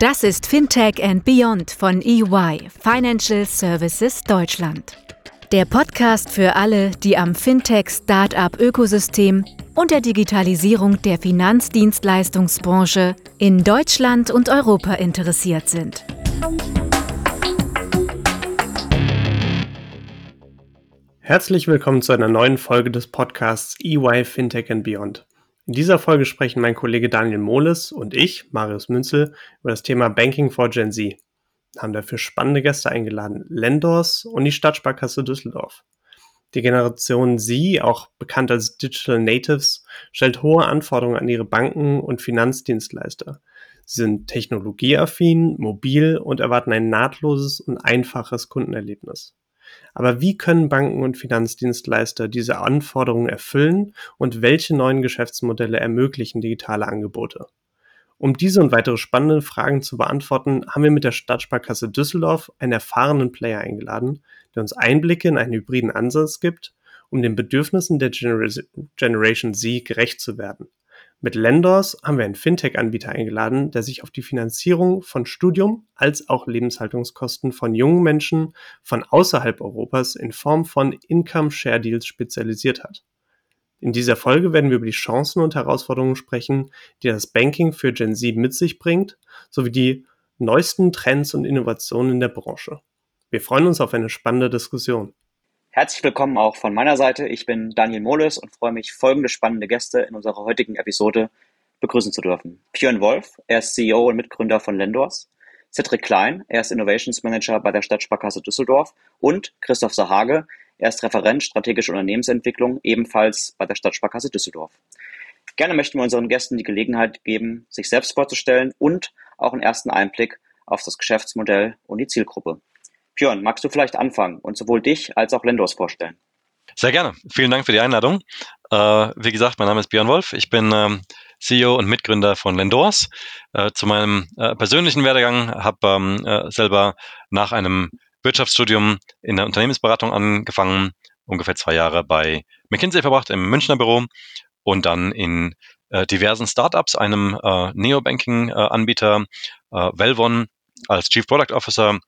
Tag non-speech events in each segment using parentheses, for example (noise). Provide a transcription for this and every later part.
Das ist Fintech and Beyond von EY, Financial Services Deutschland. Der Podcast für alle, die am Fintech-Startup-Ökosystem und der Digitalisierung der Finanzdienstleistungsbranche in Deutschland und Europa interessiert sind. Herzlich willkommen zu einer neuen Folge des Podcasts EY Fintech and Beyond. In dieser Folge sprechen mein Kollege Daniel Mohles und ich, Marius Münzel, über das Thema Banking for Gen Z. Wir haben dafür spannende Gäste eingeladen, Lendors und die Stadtsparkasse Düsseldorf. Die Generation Z, auch bekannt als Digital Natives, stellt hohe Anforderungen an ihre Banken und Finanzdienstleister. Sie sind technologieaffin, mobil und erwarten ein nahtloses und einfaches Kundenerlebnis. Aber wie können Banken und Finanzdienstleister diese Anforderungen erfüllen und welche neuen Geschäftsmodelle ermöglichen digitale Angebote? Um diese und weitere spannende Fragen zu beantworten, haben wir mit der Stadtsparkasse Düsseldorf einen erfahrenen Player eingeladen, der uns Einblicke in einen hybriden Ansatz gibt, um den Bedürfnissen der Generation Z gerecht zu werden. Mit Lendors haben wir einen Fintech-Anbieter eingeladen, der sich auf die Finanzierung von Studium als auch Lebenshaltungskosten von jungen Menschen von außerhalb Europas in Form von Income Share Deals spezialisiert hat. In dieser Folge werden wir über die Chancen und Herausforderungen sprechen, die das Banking für Gen Z mit sich bringt, sowie die neuesten Trends und Innovationen in der Branche. Wir freuen uns auf eine spannende Diskussion. Herzlich willkommen auch von meiner Seite. Ich bin Daniel Moles und freue mich, folgende spannende Gäste in unserer heutigen Episode begrüßen zu dürfen. Björn Wolf, er ist CEO und Mitgründer von Lendors. Cedric Klein, er ist Innovations Manager bei der Stadtsparkasse Düsseldorf. Und Christoph Sahage, er ist Referent strategische Unternehmensentwicklung, ebenfalls bei der Stadtsparkasse Düsseldorf. Gerne möchten wir unseren Gästen die Gelegenheit geben, sich selbst vorzustellen und auch einen ersten Einblick auf das Geschäftsmodell und die Zielgruppe. Björn, magst du vielleicht anfangen und sowohl dich als auch Lendors vorstellen? Sehr gerne. Vielen Dank für die Einladung. Äh, wie gesagt, mein Name ist Björn Wolf. Ich bin ähm, CEO und Mitgründer von Lendors. Äh, zu meinem äh, persönlichen Werdegang habe ähm, äh, selber nach einem Wirtschaftsstudium in der Unternehmensberatung angefangen, ungefähr zwei Jahre bei McKinsey verbracht im Münchner Büro und dann in äh, diversen Startups, einem äh, Neobanking-Anbieter, Velvon als Chief Product Officer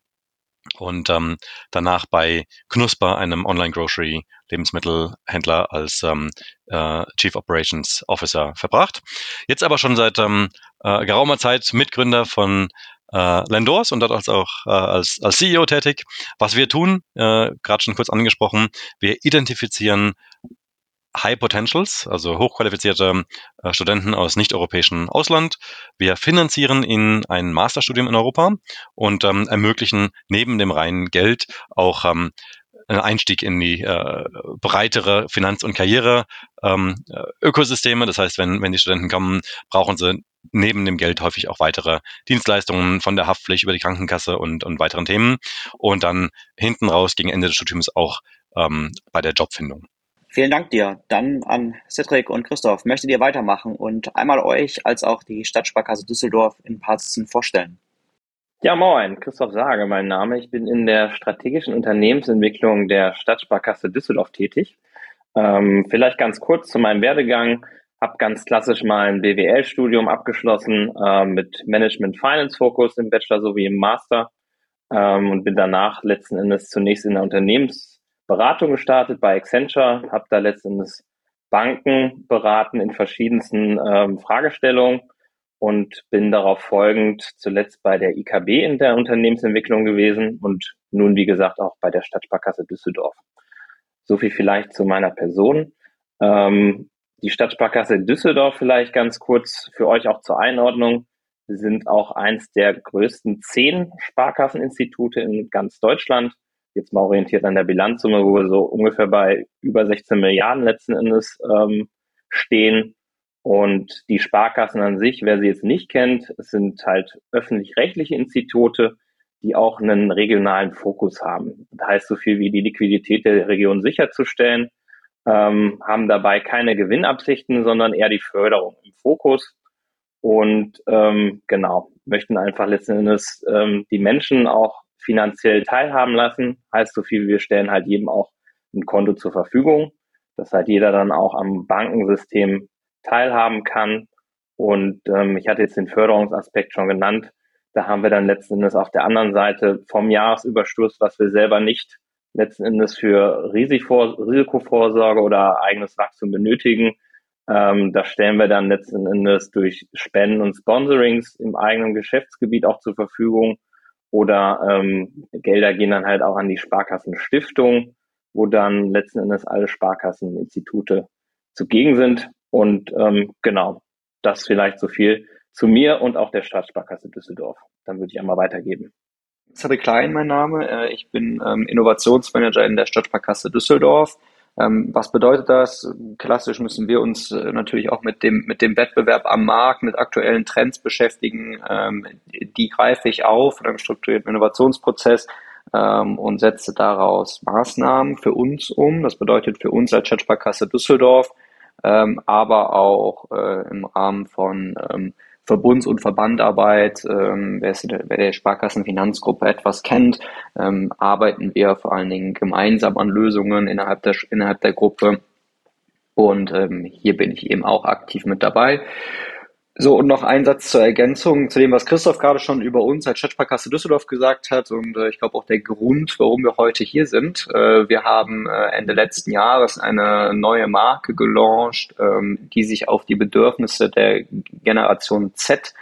und ähm, danach bei Knusper, einem Online-Grocery-Lebensmittelhändler, als ähm, äh, Chief Operations Officer verbracht. Jetzt aber schon seit ähm, äh, geraumer Zeit Mitgründer von äh, Lendors und dort auch äh, als, als CEO tätig. Was wir tun, äh, gerade schon kurz angesprochen, wir identifizieren High Potentials, also hochqualifizierte äh, Studenten aus nicht-europäischem Ausland. Wir finanzieren ihnen ein Masterstudium in Europa und ähm, ermöglichen neben dem reinen Geld auch ähm, einen Einstieg in die äh, breitere Finanz- und Karriere-Ökosysteme. Ähm, das heißt, wenn, wenn die Studenten kommen, brauchen sie neben dem Geld häufig auch weitere Dienstleistungen von der Haftpflicht über die Krankenkasse und, und weiteren Themen und dann hinten raus gegen Ende des Studiums auch ähm, bei der Jobfindung. Vielen Dank dir. Dann an Cedric und Christoph. Möchtet ihr weitermachen und einmal euch als auch die Stadtsparkasse Düsseldorf in ein vorstellen? Ja, moin, Christoph Sage, mein Name. Ich bin in der strategischen Unternehmensentwicklung der Stadtsparkasse Düsseldorf tätig. Ähm, vielleicht ganz kurz zu meinem Werdegang. Hab ganz klassisch mal ein BWL-Studium abgeschlossen äh, mit Management Finance Fokus im Bachelor sowie im Master ähm, und bin danach letzten Endes zunächst in der Unternehmens Beratung gestartet bei Accenture, habe da letztendlich Banken beraten in verschiedensten ähm, Fragestellungen und bin darauf folgend zuletzt bei der IKB in der Unternehmensentwicklung gewesen und nun, wie gesagt, auch bei der Stadtsparkasse Düsseldorf. So viel vielleicht zu meiner Person. Ähm, die Stadtsparkasse Düsseldorf vielleicht ganz kurz für euch auch zur Einordnung. Wir sind auch eins der größten zehn Sparkasseninstitute in ganz Deutschland jetzt mal orientiert an der Bilanzsumme, wo wir so ungefähr bei über 16 Milliarden letzten Endes ähm, stehen. Und die Sparkassen an sich, wer sie jetzt nicht kennt, sind halt öffentlich-rechtliche Institute, die auch einen regionalen Fokus haben. Das heißt so viel wie die Liquidität der Region sicherzustellen, ähm, haben dabei keine Gewinnabsichten, sondern eher die Förderung im Fokus und ähm, genau möchten einfach letzten Endes ähm, die Menschen auch finanziell teilhaben lassen. Heißt so viel, wir stellen halt jedem auch ein Konto zur Verfügung, dass halt jeder dann auch am Bankensystem teilhaben kann. Und ähm, ich hatte jetzt den Förderungsaspekt schon genannt. Da haben wir dann letzten Endes auf der anderen Seite vom Jahresüberschuss, was wir selber nicht letzten Endes für Risikovorsorge oder eigenes Wachstum benötigen. Ähm, das stellen wir dann letzten Endes durch Spenden und Sponsorings im eigenen Geschäftsgebiet auch zur Verfügung. Oder ähm, Gelder gehen dann halt auch an die Sparkassenstiftung, wo dann letzten Endes alle Sparkasseninstitute zugegen sind. Und ähm, genau, das vielleicht so viel zu mir und auch der Staatssparkasse Düsseldorf. Dann würde ich einmal weitergeben. Cedric Klein, mein Name. Äh, ich bin ähm, Innovationsmanager in der Stadtsparkasse Düsseldorf. Ähm, was bedeutet das? Klassisch müssen wir uns äh, natürlich auch mit dem, mit dem Wettbewerb am Markt, mit aktuellen Trends beschäftigen. Ähm, die greife ich auf in einem strukturierten Innovationsprozess und setze daraus Maßnahmen für uns um. Das bedeutet für uns als Stadtsparkasse Düsseldorf, aber auch äh, im Rahmen von Verbunds- und Verbandarbeit, ähm, wer, ist, wer der Sparkassenfinanzgruppe etwas kennt, ähm, arbeiten wir vor allen Dingen gemeinsam an Lösungen innerhalb der, innerhalb der Gruppe. Und ähm, hier bin ich eben auch aktiv mit dabei. So, und noch ein Satz zur Ergänzung zu dem, was Christoph gerade schon über uns als Stadtsparkasse Düsseldorf gesagt hat und äh, ich glaube auch der Grund, warum wir heute hier sind. Äh, wir haben äh, Ende letzten Jahres eine neue Marke gelauncht, ähm, die sich auf die Bedürfnisse der Generation Z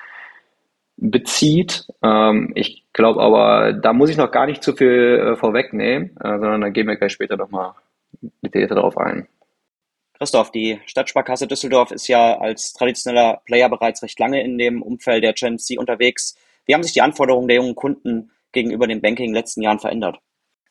bezieht. Ähm, ich glaube aber, da muss ich noch gar nicht zu viel äh, vorwegnehmen, äh, sondern da gehen wir gleich später nochmal detaillierter darauf ein. Christoph, die Stadtsparkasse Düsseldorf ist ja als traditioneller Player bereits recht lange in dem Umfeld der Gen Z unterwegs. Wie haben sich die Anforderungen der jungen Kunden gegenüber dem Banking in den letzten Jahren verändert?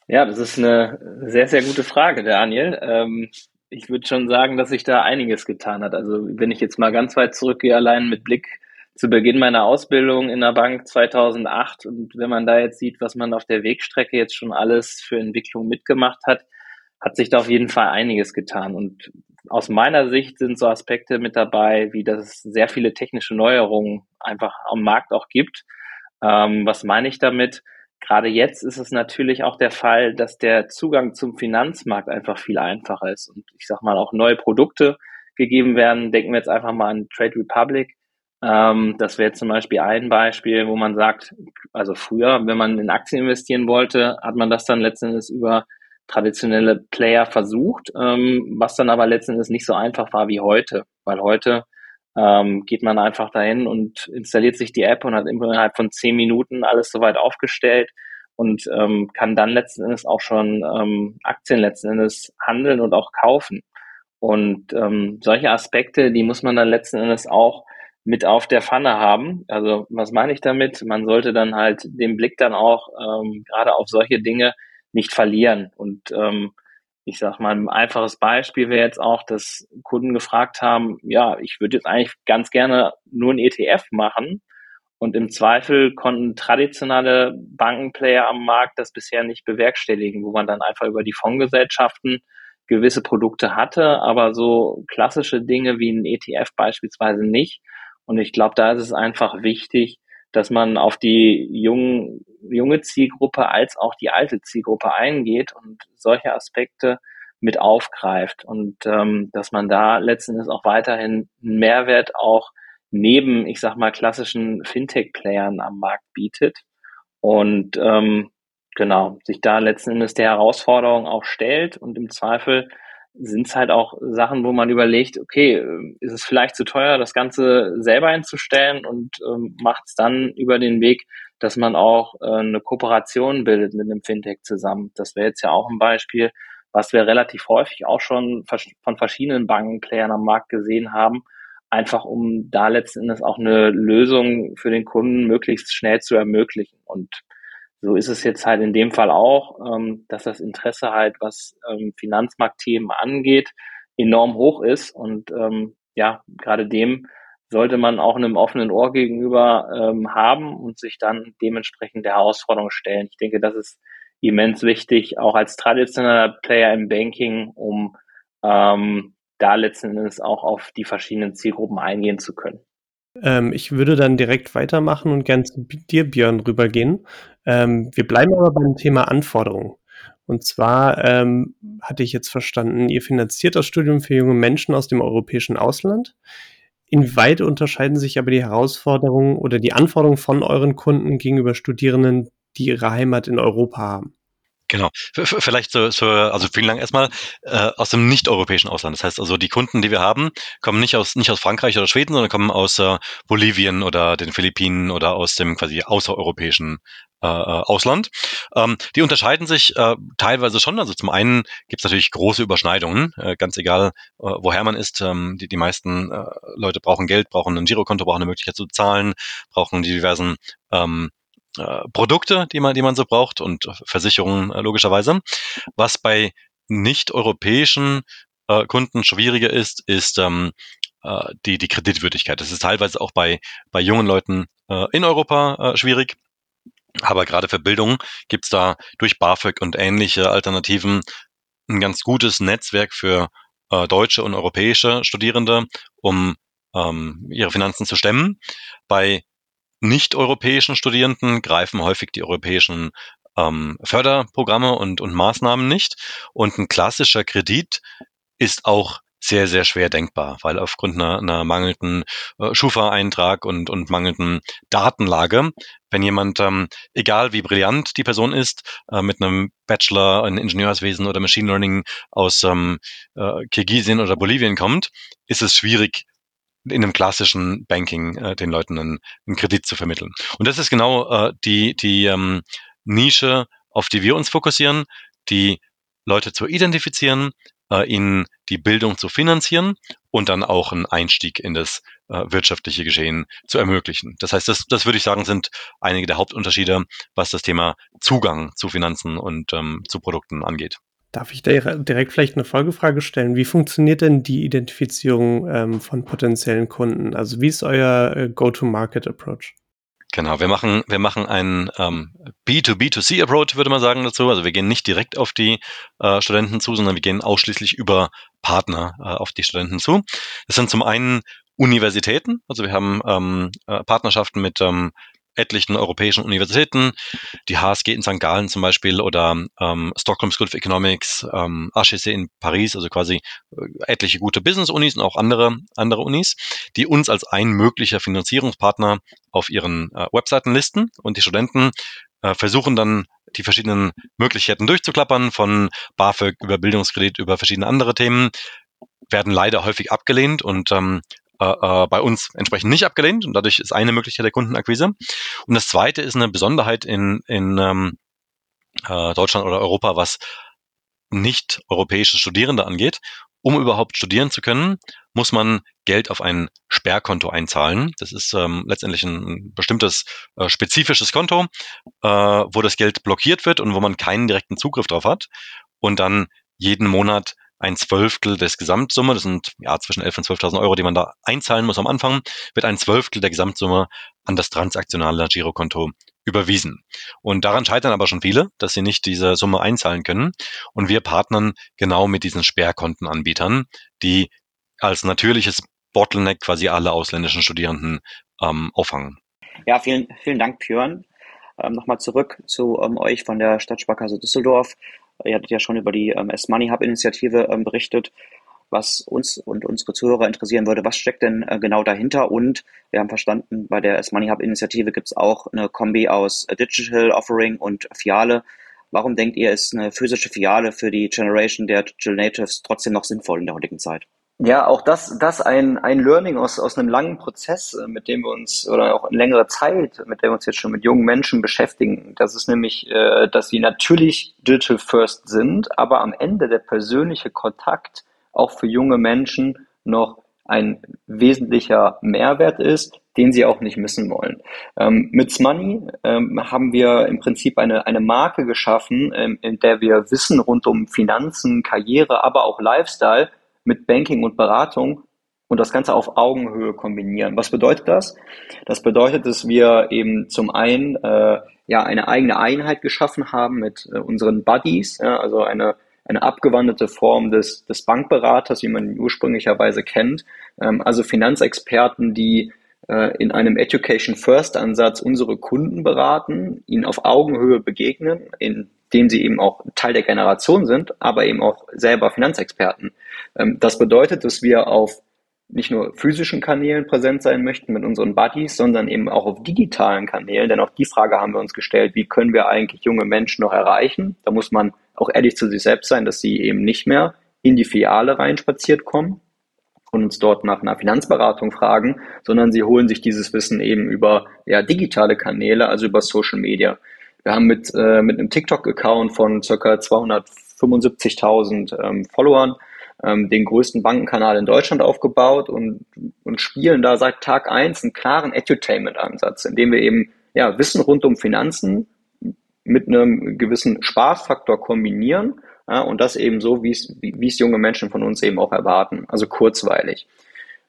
Ja, das ist eine sehr, sehr gute Frage, Daniel. Ähm, ich würde schon sagen, dass sich da einiges getan hat. Also wenn ich jetzt mal ganz weit zurückgehe, allein mit Blick zu Beginn meiner Ausbildung in der Bank 2008 und wenn man da jetzt sieht, was man auf der Wegstrecke jetzt schon alles für Entwicklung mitgemacht hat, hat sich da auf jeden Fall einiges getan. Und aus meiner Sicht sind so Aspekte mit dabei, wie dass es sehr viele technische Neuerungen einfach am Markt auch gibt. Ähm, was meine ich damit? Gerade jetzt ist es natürlich auch der Fall, dass der Zugang zum Finanzmarkt einfach viel einfacher ist und ich sag mal auch neue Produkte gegeben werden. Denken wir jetzt einfach mal an Trade Republic. Ähm, das wäre zum Beispiel ein Beispiel, wo man sagt, also früher, wenn man in Aktien investieren wollte, hat man das dann letztendlich über traditionelle Player versucht, ähm, was dann aber letzten Endes nicht so einfach war wie heute, weil heute ähm, geht man einfach dahin und installiert sich die App und hat innerhalb von zehn Minuten alles soweit aufgestellt und ähm, kann dann letzten Endes auch schon ähm, Aktien letzten Endes handeln und auch kaufen. Und ähm, solche Aspekte, die muss man dann letzten Endes auch mit auf der Pfanne haben. Also was meine ich damit? Man sollte dann halt den Blick dann auch ähm, gerade auf solche Dinge nicht verlieren. Und ähm, ich sag mal, ein einfaches Beispiel wäre jetzt auch, dass Kunden gefragt haben, ja, ich würde jetzt eigentlich ganz gerne nur ein ETF machen. Und im Zweifel konnten traditionelle Bankenplayer am Markt das bisher nicht bewerkstelligen, wo man dann einfach über die Fondsgesellschaften gewisse Produkte hatte, aber so klassische Dinge wie ein ETF beispielsweise nicht. Und ich glaube, da ist es einfach wichtig, dass man auf die jungen, junge Zielgruppe als auch die alte Zielgruppe eingeht und solche Aspekte mit aufgreift und ähm, dass man da letzten Endes auch weiterhin einen Mehrwert auch neben, ich sag mal, klassischen Fintech-Playern am Markt bietet und ähm, genau, sich da letzten Endes der Herausforderung auch stellt und im Zweifel sind es halt auch Sachen, wo man überlegt, okay, ist es vielleicht zu teuer, das Ganze selber einzustellen und ähm, macht es dann über den Weg, dass man auch äh, eine Kooperation bildet mit einem Fintech zusammen. Das wäre jetzt ja auch ein Beispiel, was wir relativ häufig auch schon von verschiedenen Bankenplayern am Markt gesehen haben, einfach um da letzten Endes auch eine Lösung für den Kunden möglichst schnell zu ermöglichen. Und so ist es jetzt halt in dem Fall auch, ähm, dass das Interesse halt, was ähm, Finanzmarktthemen angeht, enorm hoch ist. Und ähm, ja, gerade dem sollte man auch einem offenen Ohr gegenüber ähm, haben und sich dann dementsprechend der Herausforderung stellen. Ich denke, das ist immens wichtig, auch als traditioneller Player im Banking, um ähm, da letzten Endes auch auf die verschiedenen Zielgruppen eingehen zu können. Ähm, ich würde dann direkt weitermachen und gern zu dir, Björn, rübergehen. Ähm, wir bleiben aber beim Thema Anforderungen. Und zwar ähm, hatte ich jetzt verstanden, ihr finanziert das Studium für junge Menschen aus dem europäischen Ausland. Inwieweit unterscheiden sich aber die Herausforderungen oder die Anforderungen von euren Kunden gegenüber Studierenden, die ihre Heimat in Europa haben? Genau. Vielleicht so, so also vielen Dank erstmal äh, aus dem nicht-europäischen Ausland. Das heißt also, die Kunden, die wir haben, kommen nicht aus nicht aus Frankreich oder Schweden, sondern kommen aus äh, Bolivien oder den Philippinen oder aus dem quasi außereuropäischen äh, äh, Ausland. Ähm, die unterscheiden sich äh, teilweise schon. Also zum einen gibt es natürlich große Überschneidungen, äh, ganz egal, äh, woher man ist. Ähm, die, die meisten äh, Leute brauchen Geld, brauchen ein Girokonto, brauchen eine Möglichkeit zu zahlen, brauchen die diversen ähm, äh, Produkte, die man, die man so braucht und Versicherungen äh, logischerweise. Was bei nicht-europäischen äh, Kunden schwieriger ist, ist ähm, äh, die, die Kreditwürdigkeit. Das ist teilweise auch bei, bei jungen Leuten äh, in Europa äh, schwierig. Aber gerade für Bildung gibt's da durch BAföG und ähnliche Alternativen ein ganz gutes Netzwerk für äh, deutsche und europäische Studierende, um ähm, ihre Finanzen zu stemmen. Bei nicht-europäischen Studierenden greifen häufig die europäischen ähm, Förderprogramme und, und Maßnahmen nicht. Und ein klassischer Kredit ist auch sehr, sehr schwer denkbar, weil aufgrund einer, einer mangelnden äh, Schufa-Eintrag und, und mangelnden Datenlage, wenn jemand, ähm, egal wie brillant die Person ist, äh, mit einem Bachelor in Ingenieurswesen oder Machine Learning aus ähm, äh, Kirgisien oder Bolivien kommt, ist es schwierig, in einem klassischen Banking äh, den Leuten einen, einen Kredit zu vermitteln. Und das ist genau äh, die, die ähm, Nische, auf die wir uns fokussieren, die Leute zu identifizieren, äh, ihnen die Bildung zu finanzieren und dann auch einen Einstieg in das äh, wirtschaftliche Geschehen zu ermöglichen. Das heißt, das, das würde ich sagen, sind einige der Hauptunterschiede, was das Thema Zugang zu Finanzen und ähm, zu Produkten angeht. Darf ich da direkt vielleicht eine Folgefrage stellen? Wie funktioniert denn die Identifizierung ähm, von potenziellen Kunden? Also wie ist euer äh, Go-to-Market-Approach? Genau, wir machen, wir machen einen ähm, B2B2C-Approach, würde man sagen dazu. Also wir gehen nicht direkt auf die äh, Studenten zu, sondern wir gehen ausschließlich über Partner äh, auf die Studenten zu. Das sind zum einen Universitäten, also wir haben ähm, äh, Partnerschaften mit ähm, etlichen europäischen Universitäten, die HSG in St. Gallen zum Beispiel oder ähm, Stockholm School of Economics, ähm, HEC in Paris, also quasi äh, etliche gute Business-Unis und auch andere, andere Unis, die uns als ein möglicher Finanzierungspartner auf ihren äh, Webseiten listen und die Studenten äh, versuchen dann die verschiedenen Möglichkeiten durchzuklappern, von BAföG über Bildungskredit über verschiedene andere Themen, werden leider häufig abgelehnt und ähm, äh, äh, bei uns entsprechend nicht abgelehnt und dadurch ist eine Möglichkeit der Kundenakquise. Und das zweite ist eine Besonderheit in, in ähm, äh, Deutschland oder Europa, was nicht europäische Studierende angeht. Um überhaupt studieren zu können, muss man Geld auf ein Sperrkonto einzahlen. Das ist ähm, letztendlich ein bestimmtes äh, spezifisches Konto, äh, wo das Geld blockiert wird und wo man keinen direkten Zugriff drauf hat und dann jeden Monat ein Zwölftel des Gesamtsumme, das sind ja zwischen 11 und 12.000 Euro, die man da einzahlen muss am Anfang, wird ein Zwölftel der Gesamtsumme an das transaktionale Girokonto überwiesen. Und daran scheitern aber schon viele, dass sie nicht diese Summe einzahlen können. Und wir partnern genau mit diesen Sperrkontenanbietern, die als natürliches Bottleneck quasi alle ausländischen Studierenden ähm, auffangen. Ja, vielen, vielen Dank, Björn. Ähm, Nochmal zurück zu ähm, euch von der Stadtsparkasse Düsseldorf. Ihr hattet ja schon über die ähm, S-Money Hub-Initiative ähm, berichtet. Was uns und unsere Zuhörer interessieren würde, was steckt denn äh, genau dahinter? Und wir haben verstanden, bei der S-Money Hub-Initiative gibt es auch eine Kombi aus Digital Offering und Fiale. Warum denkt ihr, ist eine physische Fiale für die Generation der Digital Natives trotzdem noch sinnvoll in der heutigen Zeit? Ja, auch das, das ein, ein Learning aus, aus einem langen Prozess, äh, mit dem wir uns, oder auch in längerer Zeit, mit dem wir uns jetzt schon mit jungen Menschen beschäftigen. Das ist nämlich, äh, dass sie natürlich digital first sind, aber am Ende der persönliche Kontakt auch für junge Menschen noch ein wesentlicher Mehrwert ist, den sie auch nicht missen wollen. Ähm, mit Money ähm, haben wir im Prinzip eine, eine Marke geschaffen, ähm, in der wir Wissen rund um Finanzen, Karriere, aber auch Lifestyle mit Banking und Beratung und das Ganze auf Augenhöhe kombinieren. Was bedeutet das? Das bedeutet, dass wir eben zum einen äh, ja eine eigene Einheit geschaffen haben mit äh, unseren Buddies, ja, also eine eine abgewandelte Form des, des Bankberaters, wie man ihn ursprünglicherweise kennt. Ähm, also Finanzexperten, die äh, in einem Education First Ansatz unsere Kunden beraten, ihnen auf Augenhöhe begegnen, in dem sie eben auch Teil der Generation sind, aber eben auch selber Finanzexperten. Ähm, das bedeutet, dass wir auf nicht nur physischen Kanälen präsent sein möchten mit unseren Buddies, sondern eben auch auf digitalen Kanälen. Denn auch die Frage haben wir uns gestellt, wie können wir eigentlich junge Menschen noch erreichen? Da muss man auch ehrlich zu sich selbst sein, dass sie eben nicht mehr in die Filiale reinspaziert kommen und uns dort nach einer Finanzberatung fragen, sondern sie holen sich dieses Wissen eben über ja, digitale Kanäle, also über Social Media. Wir haben mit, äh, mit einem TikTok-Account von circa 275.000 ähm, Followern ähm, den größten Bankenkanal in Deutschland aufgebaut und, und spielen da seit Tag eins einen klaren Edutainment-Ansatz, indem wir eben ja, Wissen rund um Finanzen mit einem gewissen Spaßfaktor kombinieren ja, und das eben so, wie es, wie es junge Menschen von uns eben auch erwarten, also kurzweilig.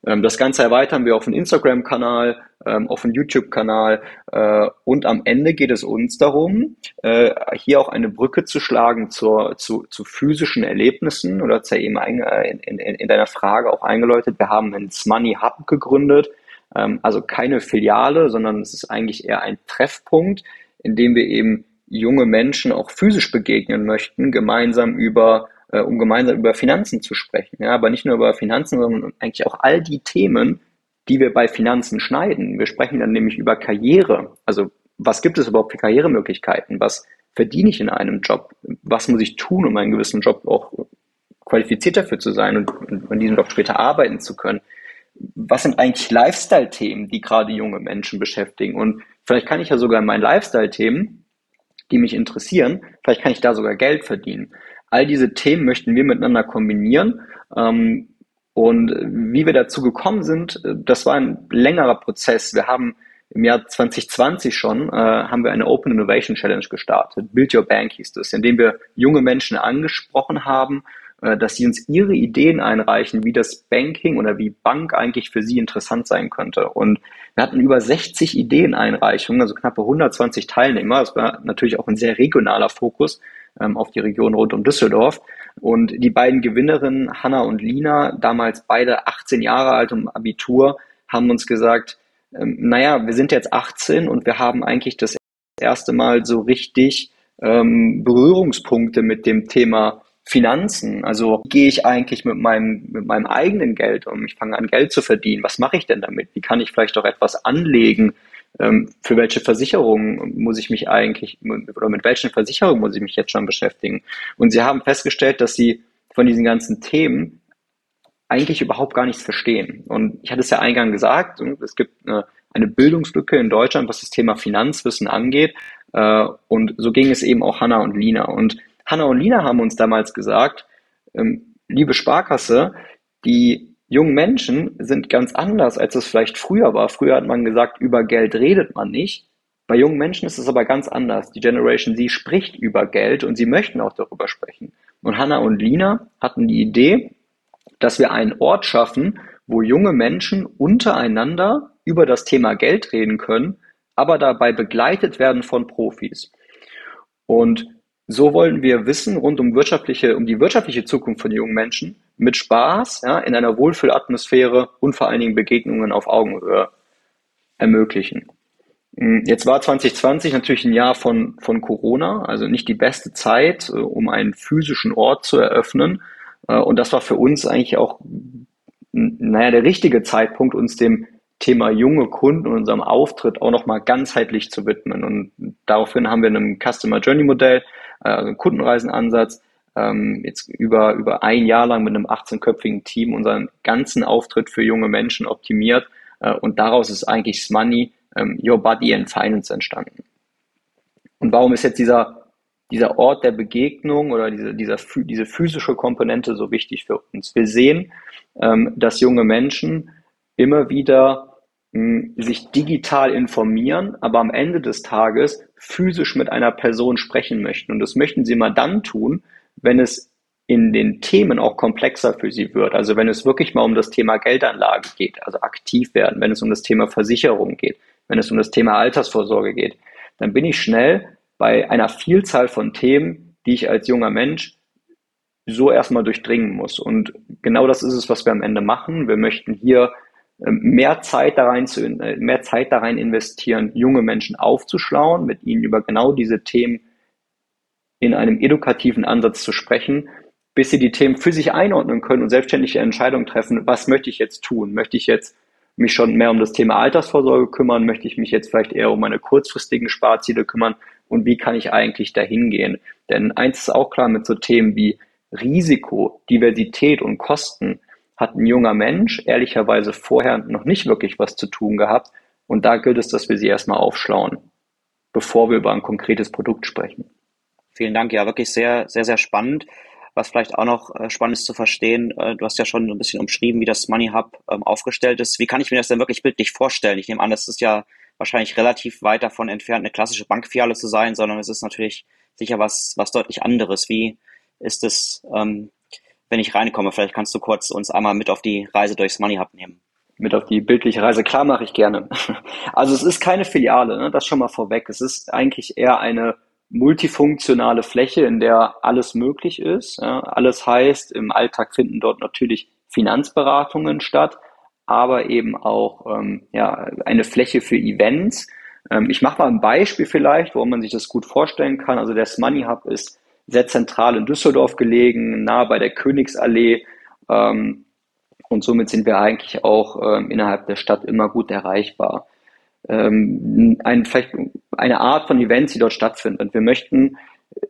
Ähm, das Ganze erweitern wir auf einen Instagram-Kanal, ähm, auf einen YouTube-Kanal äh, und am Ende geht es uns darum, äh, hier auch eine Brücke zu schlagen zur, zu, zu physischen Erlebnissen oder zu eben in, in, in deiner Frage auch eingeläutet. Wir haben einen Money Hub gegründet, ähm, also keine Filiale, sondern es ist eigentlich eher ein Treffpunkt, in dem wir eben junge Menschen auch physisch begegnen möchten, gemeinsam über äh, um gemeinsam über Finanzen zu sprechen. Ja, aber nicht nur über Finanzen, sondern eigentlich auch all die Themen, die wir bei Finanzen schneiden. Wir sprechen dann nämlich über Karriere. Also was gibt es überhaupt für Karrieremöglichkeiten? Was verdiene ich in einem Job? Was muss ich tun, um einen gewissen Job auch qualifiziert dafür zu sein und in diesem Job später arbeiten zu können? Was sind eigentlich Lifestyle-Themen, die gerade junge Menschen beschäftigen? Und vielleicht kann ich ja sogar in meinen Lifestyle-Themen, die mich interessieren, vielleicht kann ich da sogar Geld verdienen. All diese Themen möchten wir miteinander kombinieren. Ähm, und wie wir dazu gekommen sind, das war ein längerer Prozess. Wir haben im Jahr 2020 schon, äh, haben wir eine Open Innovation Challenge gestartet. Build Your Bank hieß das, indem wir junge Menschen angesprochen haben, äh, dass sie uns ihre Ideen einreichen, wie das Banking oder wie Bank eigentlich für sie interessant sein könnte. Und wir hatten über 60 Ideeneinreichungen, also knappe 120 Teilnehmer. Das war natürlich auch ein sehr regionaler Fokus ähm, auf die Region rund um Düsseldorf. Und die beiden Gewinnerinnen, Hanna und Lina, damals beide 18 Jahre alt und Abitur, haben uns gesagt, ähm, naja, wir sind jetzt 18 und wir haben eigentlich das erste Mal so richtig ähm, Berührungspunkte mit dem Thema Finanzen. Also wie gehe ich eigentlich mit meinem, mit meinem eigenen Geld um? Ich fange an, Geld zu verdienen. Was mache ich denn damit? Wie kann ich vielleicht auch etwas anlegen? ähm, für welche Versicherungen muss ich mich eigentlich oder mit welchen Versicherungen muss ich mich jetzt schon beschäftigen? Und sie haben festgestellt, dass sie von diesen ganzen Themen eigentlich überhaupt gar nichts verstehen. Und ich hatte es ja eingangs gesagt, es gibt eine, eine Bildungslücke in Deutschland, was das Thema Finanzwissen angeht. Äh, und so ging es eben auch Hanna und Lina. Und Hanna und Lina haben uns damals gesagt, ähm, liebe Sparkasse, die jungen Menschen sind ganz anders, als es vielleicht früher war. Früher hat man gesagt, über Geld redet man nicht. Bei jungen Menschen ist es aber ganz anders. Die Generation Z spricht über Geld und sie möchten auch darüber sprechen. Und Hannah und Lina hatten die Idee, dass wir einen Ort schaffen, wo junge Menschen untereinander über das Thema Geld reden können, aber dabei begleitet werden von Profis. Und so wollen wir Wissen rund um wirtschaftliche, um die wirtschaftliche Zukunft von jungen Menschen mit Spaß, ja, in einer Wohlfühlatmosphäre und vor allen Dingen Begegnungen auf Augenhöhe ermöglichen. Hm, jetzt war 2020 natürlich ein Jahr von, von Corona, also nicht die beste Zeit, äh, um einen physischen Ort zu eröffnen. Äh, und das war für uns eigentlich auch, naja, der richtige Zeitpunkt, uns dem Thema junge Kunden und unserem Auftritt auch nochmal ganzheitlich zu widmen. Und daraufhin haben wir ein Customer Journey Modell äh, Kundenreisenansatz, ähm, jetzt über, über ein Jahr lang mit einem 18-köpfigen Team unseren ganzen Auftritt für junge Menschen optimiert äh, und daraus ist eigentlich Smoney, ähm, Your Body and Finance entstanden. Und warum ist jetzt dieser, dieser Ort der Begegnung oder diese, dieser, diese physische Komponente so wichtig für uns? Wir sehen, ähm, dass junge Menschen immer wieder sich digital informieren, aber am Ende des Tages physisch mit einer Person sprechen möchten. Und das möchten sie mal dann tun, wenn es in den Themen auch komplexer für sie wird. Also wenn es wirklich mal um das Thema Geldanlage geht, also aktiv werden, wenn es um das Thema Versicherung geht, wenn es um das Thema Altersvorsorge geht, dann bin ich schnell bei einer Vielzahl von Themen, die ich als junger Mensch so erstmal durchdringen muss. Und genau das ist es, was wir am Ende machen. Wir möchten hier mehr Zeit da rein zu, äh, mehr Zeit da rein investieren, junge Menschen aufzuschlauen, mit ihnen über genau diese Themen in einem edukativen Ansatz zu sprechen, bis sie die Themen für sich einordnen können und selbstständige Entscheidungen treffen, was möchte ich jetzt tun? Möchte ich jetzt mich schon mehr um das Thema Altersvorsorge kümmern? Möchte ich mich jetzt vielleicht eher um meine kurzfristigen Sparziele kümmern? Und wie kann ich eigentlich dahin gehen? Denn eins ist auch klar mit so Themen wie Risiko, Diversität und Kosten hat ein junger Mensch ehrlicherweise vorher noch nicht wirklich was zu tun gehabt. Und da gilt es, dass wir sie erstmal aufschlauen, bevor wir über ein konkretes Produkt sprechen. Vielen Dank, ja, wirklich sehr, sehr, sehr spannend. Was vielleicht auch noch äh, spannend ist zu verstehen, äh, du hast ja schon ein bisschen umschrieben, wie das Money Hub ähm, aufgestellt ist. Wie kann ich mir das denn wirklich bildlich vorstellen? Ich nehme an, das ist ja wahrscheinlich relativ weit davon entfernt, eine klassische Bankfiliale zu sein, sondern es ist natürlich sicher was, was deutlich anderes. Wie ist es, ähm, wenn ich reinkomme? Vielleicht kannst du kurz uns einmal mit auf die Reise durchs Money Hub nehmen. Mit auf die bildliche Reise, klar mache ich gerne. (laughs) Also es ist keine Filiale, ne? das schon mal vorweg. Es ist eigentlich eher eine multifunktionale Fläche, in der alles möglich ist. Ja, alles heißt, im Alltag finden dort natürlich Finanzberatungen statt, aber eben auch ähm, ja, eine Fläche für Events. Ähm, ich mache mal ein Beispiel vielleicht, wo man sich das gut vorstellen kann. Also der Money Hub ist sehr zentral in Düsseldorf gelegen, nahe bei der Königsallee. Ähm, und somit sind wir eigentlich auch ähm, innerhalb der Stadt immer gut erreichbar ähm, ein, vielleicht eine Art von Events, die dort stattfinden. Und wir möchten,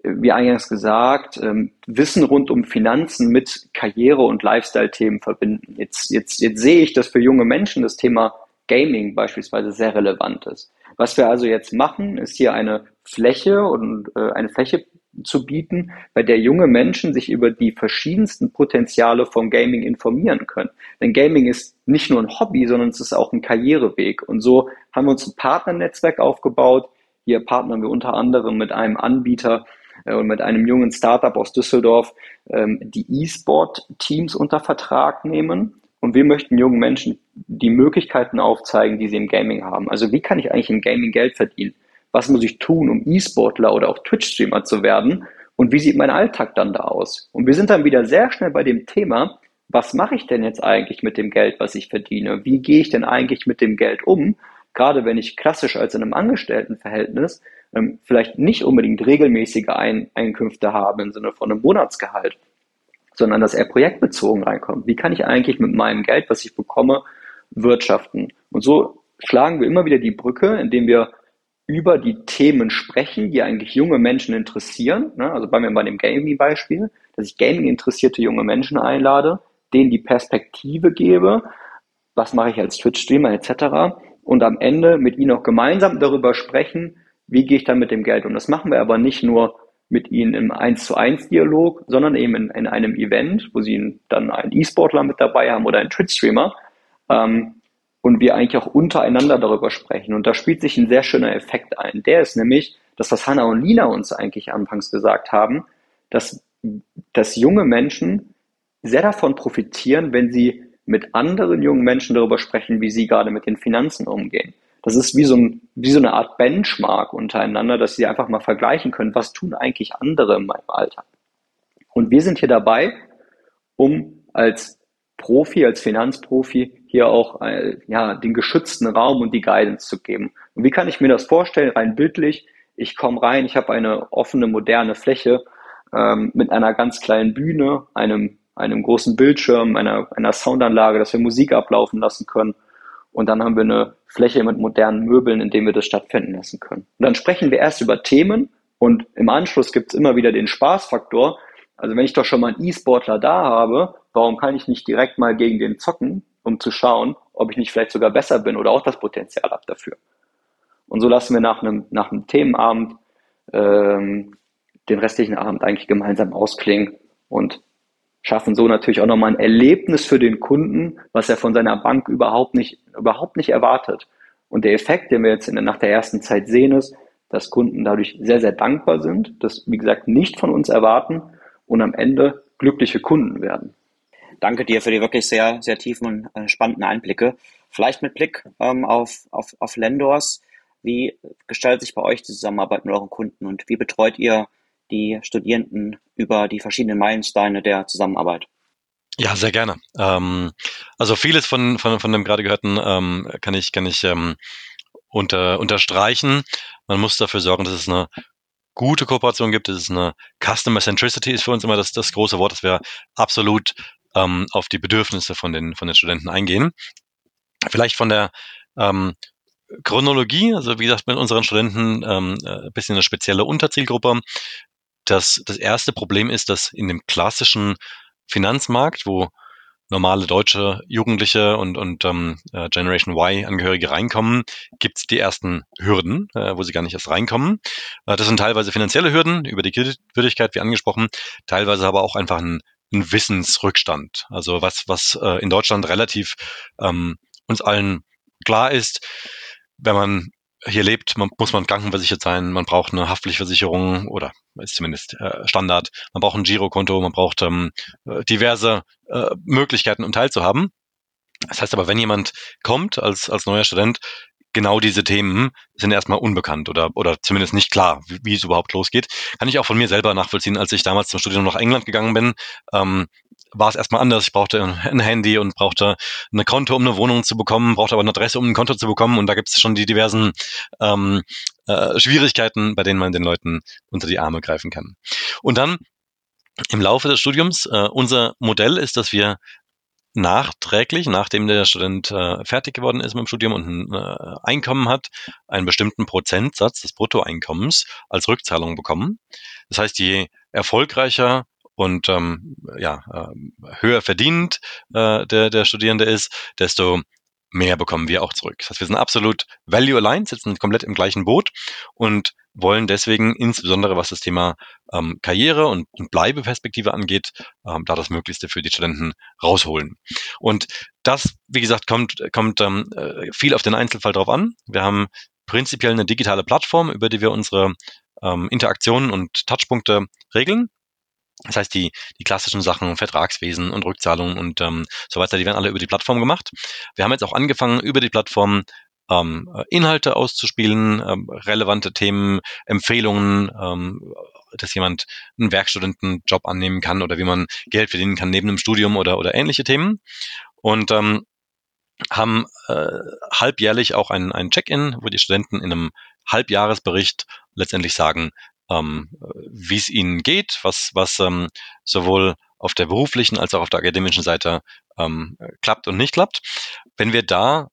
wie eingangs gesagt, ähm, Wissen rund um Finanzen mit Karriere- und Lifestyle-Themen verbinden. Jetzt, jetzt, jetzt sehe ich, dass für junge Menschen das Thema Gaming beispielsweise sehr relevant ist. Was wir also jetzt machen, ist hier eine Fläche und äh, eine Fläche zu bieten, bei der junge Menschen sich über die verschiedensten Potenziale vom Gaming informieren können. Denn Gaming ist nicht nur ein Hobby, sondern es ist auch ein Karriereweg. Und so haben wir uns ein Partnernetzwerk aufgebaut. Hier partnern wir unter anderem mit einem Anbieter äh, und mit einem jungen Startup aus Düsseldorf, ähm, die E-Sport-Teams unter Vertrag nehmen. Und wir möchten jungen Menschen die Möglichkeiten aufzeigen, die sie im Gaming haben. Also wie kann ich eigentlich im Gaming Geld verdienen? Was muss ich tun, um E-Sportler oder auch Twitch-Streamer zu werden und wie sieht mein Alltag dann da aus? Und wir sind dann wieder sehr schnell bei dem Thema, was mache ich denn jetzt eigentlich mit dem Geld, was ich verdiene? Wie gehe ich denn eigentlich mit dem Geld um? Gerade wenn ich klassisch als in einem Angestelltenverhältnis ähm, vielleicht nicht unbedingt regelmäßige Ein Einkünfte habe im Sinne von einem Monatsgehalt, sondern dass er projektbezogen reinkommt. Wie kann ich eigentlich mit meinem Geld, was ich bekomme, wirtschaften? Und so schlagen wir immer wieder die Brücke, indem wir über die Themen sprechen, die eigentlich junge Menschen interessieren. Ne? Also bei mir bei dem Gaming-Beispiel, dass ich Gaming-interessierte junge Menschen einlade, denen die Perspektive gebe, was mache ich als Twitch-Streamer etc. Und am Ende mit ihnen auch gemeinsam darüber sprechen, wie gehe ich dann mit dem Geld um. Das machen wir aber nicht nur mit ihnen im 1 zu 1 Dialog, sondern eben in, in einem Event, wo sie dann einen E-Sportler mit dabei haben oder einen Twitch-Streamer, ähm, und wir eigentlich auch untereinander darüber sprechen. Und da spielt sich ein sehr schöner Effekt ein. Der ist nämlich, das, was Hannah und Lina uns eigentlich anfangs gesagt haben, dass, dass junge Menschen sehr davon profitieren, wenn sie mit anderen jungen Menschen darüber sprechen, wie sie gerade mit den Finanzen umgehen. Das ist wie so, ein, wie so eine Art Benchmark untereinander, dass sie einfach mal vergleichen können, was tun eigentlich andere in meinem Alltag. Und wir sind hier dabei, um als Profi, als Finanzprofi hier auch äh, ja, den geschützten Raum und die Guidance zu geben. Und wie kann ich mir das vorstellen, rein bildlich? Ich komme rein, ich habe eine offene, moderne Fläche ähm, mit einer ganz kleinen Bühne, einem, einem großen Bildschirm, einer, einer Soundanlage, dass wir Musik ablaufen lassen können. Und dann haben wir eine Fläche mit modernen Möbeln, in dem wir das stattfinden lassen können. Und dann sprechen wir erst über Themen und im Anschluss gibt es immer wieder den Spaßfaktor. Also wenn ich doch schon mal einen E-Sportler da habe, warum kann ich nicht direkt mal gegen den zocken? Um zu schauen, ob ich nicht vielleicht sogar besser bin oder auch das Potenzial habe dafür. Und so lassen wir nach einem, nach einem Themenabend ähm, den restlichen Abend eigentlich gemeinsam ausklingen und schaffen so natürlich auch nochmal ein Erlebnis für den Kunden, was er von seiner Bank überhaupt nicht, überhaupt nicht erwartet. Und der Effekt, den wir jetzt in, nach der ersten Zeit sehen, ist, dass Kunden dadurch sehr, sehr dankbar sind, das, wie gesagt, nicht von uns erwarten und am Ende glückliche Kunden werden danke dir für die wirklich sehr, sehr tiefen und äh, spannenden Einblicke. Vielleicht mit Blick ähm, auf, auf, auf Lendors. Wie gestaltet sich bei euch die Zusammenarbeit mit euren Kunden und wie betreut ihr die Studierenden über die verschiedenen Meilensteine der Zusammenarbeit? Ja, sehr gerne. Ähm, also vieles von, von, von dem gerade gehörten ähm, kann ich, kann ich ähm, unter, unterstreichen. Man muss dafür sorgen, dass es eine gute Kooperation gibt. Das ist eine Customer Centricity ist für uns immer das, das große Wort, dass wir absolut ähm, auf die Bedürfnisse von den, von den Studenten eingehen. Vielleicht von der ähm, Chronologie, also wie gesagt, mit unseren Studenten ähm, ein äh, bisschen eine spezielle Unterzielgruppe. Das, das erste Problem ist, dass in dem klassischen Finanzmarkt, wo normale deutsche Jugendliche und, und ähm, äh, Generation Y-Angehörige reinkommen, gibt es die ersten Hürden, äh, wo sie gar nicht erst reinkommen. Äh, das sind teilweise finanzielle Hürden über die Kreditwürdigkeit, wie angesprochen, teilweise aber auch einfach ein, ein Wissensrückstand. Also was, was äh, in Deutschland relativ ähm, uns allen klar ist, wenn man hier lebt, man, muss man krankenversichert sein, man braucht eine Haftpflichtversicherung oder ist zumindest äh, Standard, man braucht ein Girokonto, man braucht ähm, äh, diverse äh, Möglichkeiten, um teilzuhaben. Das heißt aber, wenn jemand kommt als, als neuer Student, genau diese Themen sind erstmal unbekannt oder, oder zumindest nicht klar, wie, wie es überhaupt losgeht. Kann ich auch von mir selber nachvollziehen, als ich damals zum Studium nach England gegangen bin. Ähm, war es erstmal anders. Ich brauchte ein Handy und brauchte ein Konto, um eine Wohnung zu bekommen, brauchte aber eine Adresse, um ein Konto zu bekommen. Und da gibt es schon die diversen ähm, äh, Schwierigkeiten, bei denen man den Leuten unter die Arme greifen kann. Und dann im Laufe des Studiums, äh, unser Modell ist, dass wir nachträglich, nachdem der Student äh, fertig geworden ist mit dem Studium und ein äh, Einkommen hat, einen bestimmten Prozentsatz des Bruttoeinkommens als Rückzahlung bekommen. Das heißt, je erfolgreicher und ähm, ja, äh, höher verdient äh, der, der Studierende ist, desto mehr bekommen wir auch zurück. Das heißt, wir sind absolut value aligned, sitzen komplett im gleichen Boot und wollen deswegen insbesondere, was das Thema ähm, Karriere und, und Bleibeperspektive angeht, ähm, da das Möglichste für die Studenten rausholen. Und das, wie gesagt, kommt, kommt ähm, äh, viel auf den Einzelfall drauf an. Wir haben prinzipiell eine digitale Plattform, über die wir unsere ähm, Interaktionen und Touchpunkte regeln. Das heißt, die, die klassischen Sachen, Vertragswesen und Rückzahlungen und ähm, so weiter, die werden alle über die Plattform gemacht. Wir haben jetzt auch angefangen, über die Plattform ähm, Inhalte auszuspielen, ähm, relevante Themen, Empfehlungen, ähm, dass jemand einen Werkstudentenjob annehmen kann oder wie man Geld verdienen kann neben dem Studium oder, oder ähnliche Themen. Und ähm, haben äh, halbjährlich auch ein, ein Check-in, wo die Studenten in einem Halbjahresbericht letztendlich sagen, ähm, wie es ihnen geht, was, was ähm, sowohl auf der beruflichen als auch auf der akademischen Seite ähm, klappt und nicht klappt. Wenn wir da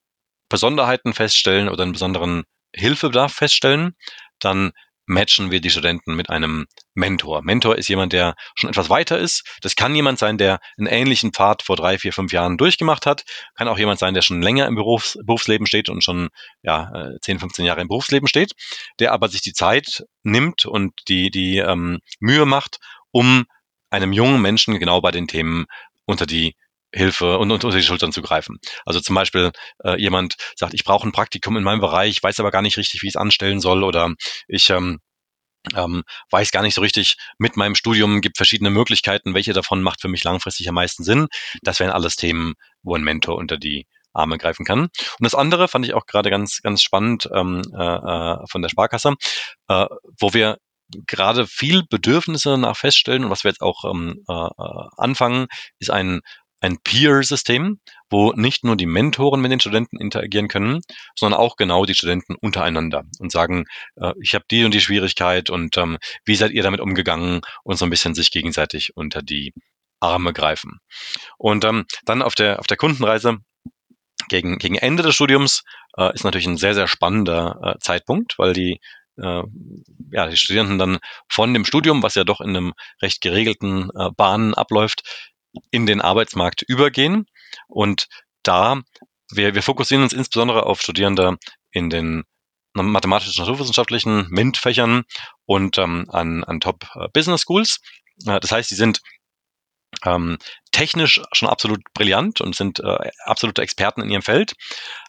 Besonderheiten feststellen oder einen besonderen Hilfebedarf feststellen, dann matchen wir die Studenten mit einem Mentor. Mentor ist jemand, der schon etwas weiter ist. Das kann jemand sein, der einen ähnlichen Pfad vor drei, vier, fünf Jahren durchgemacht hat. Kann auch jemand sein, der schon länger im Berufs Berufsleben steht und schon ja, 10, äh, 15 Jahre im Berufsleben steht, der aber sich die Zeit nimmt und die, die ähm, Mühe macht, um einem jungen Menschen genau bei den Themen unter die Hilfe und, und unter die Schultern zu greifen. Also zum Beispiel äh, jemand sagt, ich brauche ein Praktikum in meinem Bereich, weiß aber gar nicht richtig, wie ich es anstellen soll oder ich ähm, ähm, weiß gar nicht so richtig, mit meinem Studium gibt verschiedene Möglichkeiten, welche davon macht für mich langfristig am meisten Sinn. Das wären alles Themen, wo ein Mentor unter die Arme greifen kann. Und das andere fand ich auch gerade ganz, ganz spannend ähm, äh, äh von der Sparkasse, äh, wo wir gerade viel Bedürfnisse nach feststellen und was wir jetzt auch ähm, äh, äh anfangen, ist ein ein Peer-System, wo nicht nur die Mentoren mit den Studenten interagieren können, sondern auch genau die Studenten untereinander und sagen, äh, ich habe die und die Schwierigkeit und ähm, wie seid ihr damit umgegangen und so ein bisschen sich gegenseitig unter die Arme greifen. Und ähm, dann auf der, auf der Kundenreise gegen, gegen Ende des Studiums äh, ist natürlich ein sehr, sehr spannender äh, Zeitpunkt, weil die äh, ja, die Studierenden dann von dem Studium, was ja doch in einem recht geregelten äh, Bahnen abläuft, in den Arbeitsmarkt übergehen. Und da, wir, wir fokussieren uns insbesondere auf Studierende in den mathematischen naturwissenschaftlichen MINT-Fächern und ähm, an, an Top-Business äh, Schools. Äh, das heißt, sie sind ähm, technisch schon absolut brillant und sind äh, absolute Experten in ihrem Feld,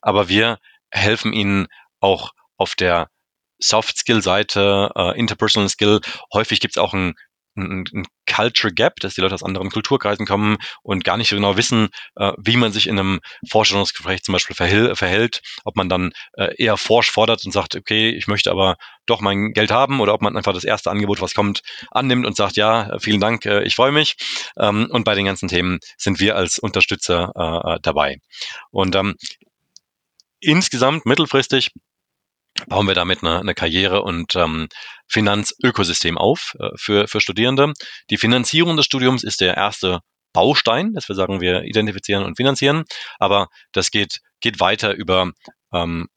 aber wir helfen ihnen auch auf der Soft-Skill-Seite, äh, Interpersonal Skill. Häufig gibt es auch ein ein, ein Culture Gap, dass die Leute aus anderen Kulturkreisen kommen und gar nicht so genau wissen, äh, wie man sich in einem Vorstellungsgespräch zum Beispiel verhält, ob man dann äh, eher forsch fordert und sagt, okay, ich möchte aber doch mein Geld haben oder ob man einfach das erste Angebot, was kommt, annimmt und sagt, ja, vielen Dank, äh, ich freue mich. Ähm, und bei den ganzen Themen sind wir als Unterstützer äh, äh dabei. Und ähm, insgesamt mittelfristig bauen wir damit eine, eine Karriere- und ähm, Finanzökosystem auf äh, für, für Studierende. Die Finanzierung des Studiums ist der erste Baustein, dass wir sagen, wir identifizieren und finanzieren, aber das geht, geht weiter über ähm,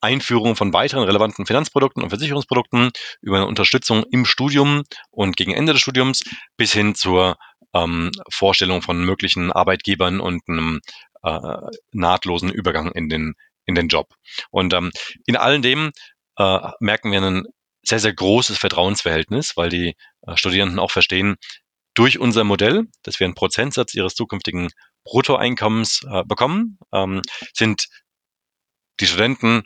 Einführung von weiteren relevanten Finanzprodukten und Versicherungsprodukten, über eine Unterstützung im Studium und gegen Ende des Studiums bis hin zur ähm, Vorstellung von möglichen Arbeitgebern und einem äh, nahtlosen Übergang in den, in den Job. Und ähm, in allen dem äh, merken wir ein sehr, sehr großes Vertrauensverhältnis, weil die äh, Studierenden auch verstehen, durch unser Modell, dass wir einen Prozentsatz ihres zukünftigen Bruttoeinkommens äh, bekommen, ähm, sind die Studenten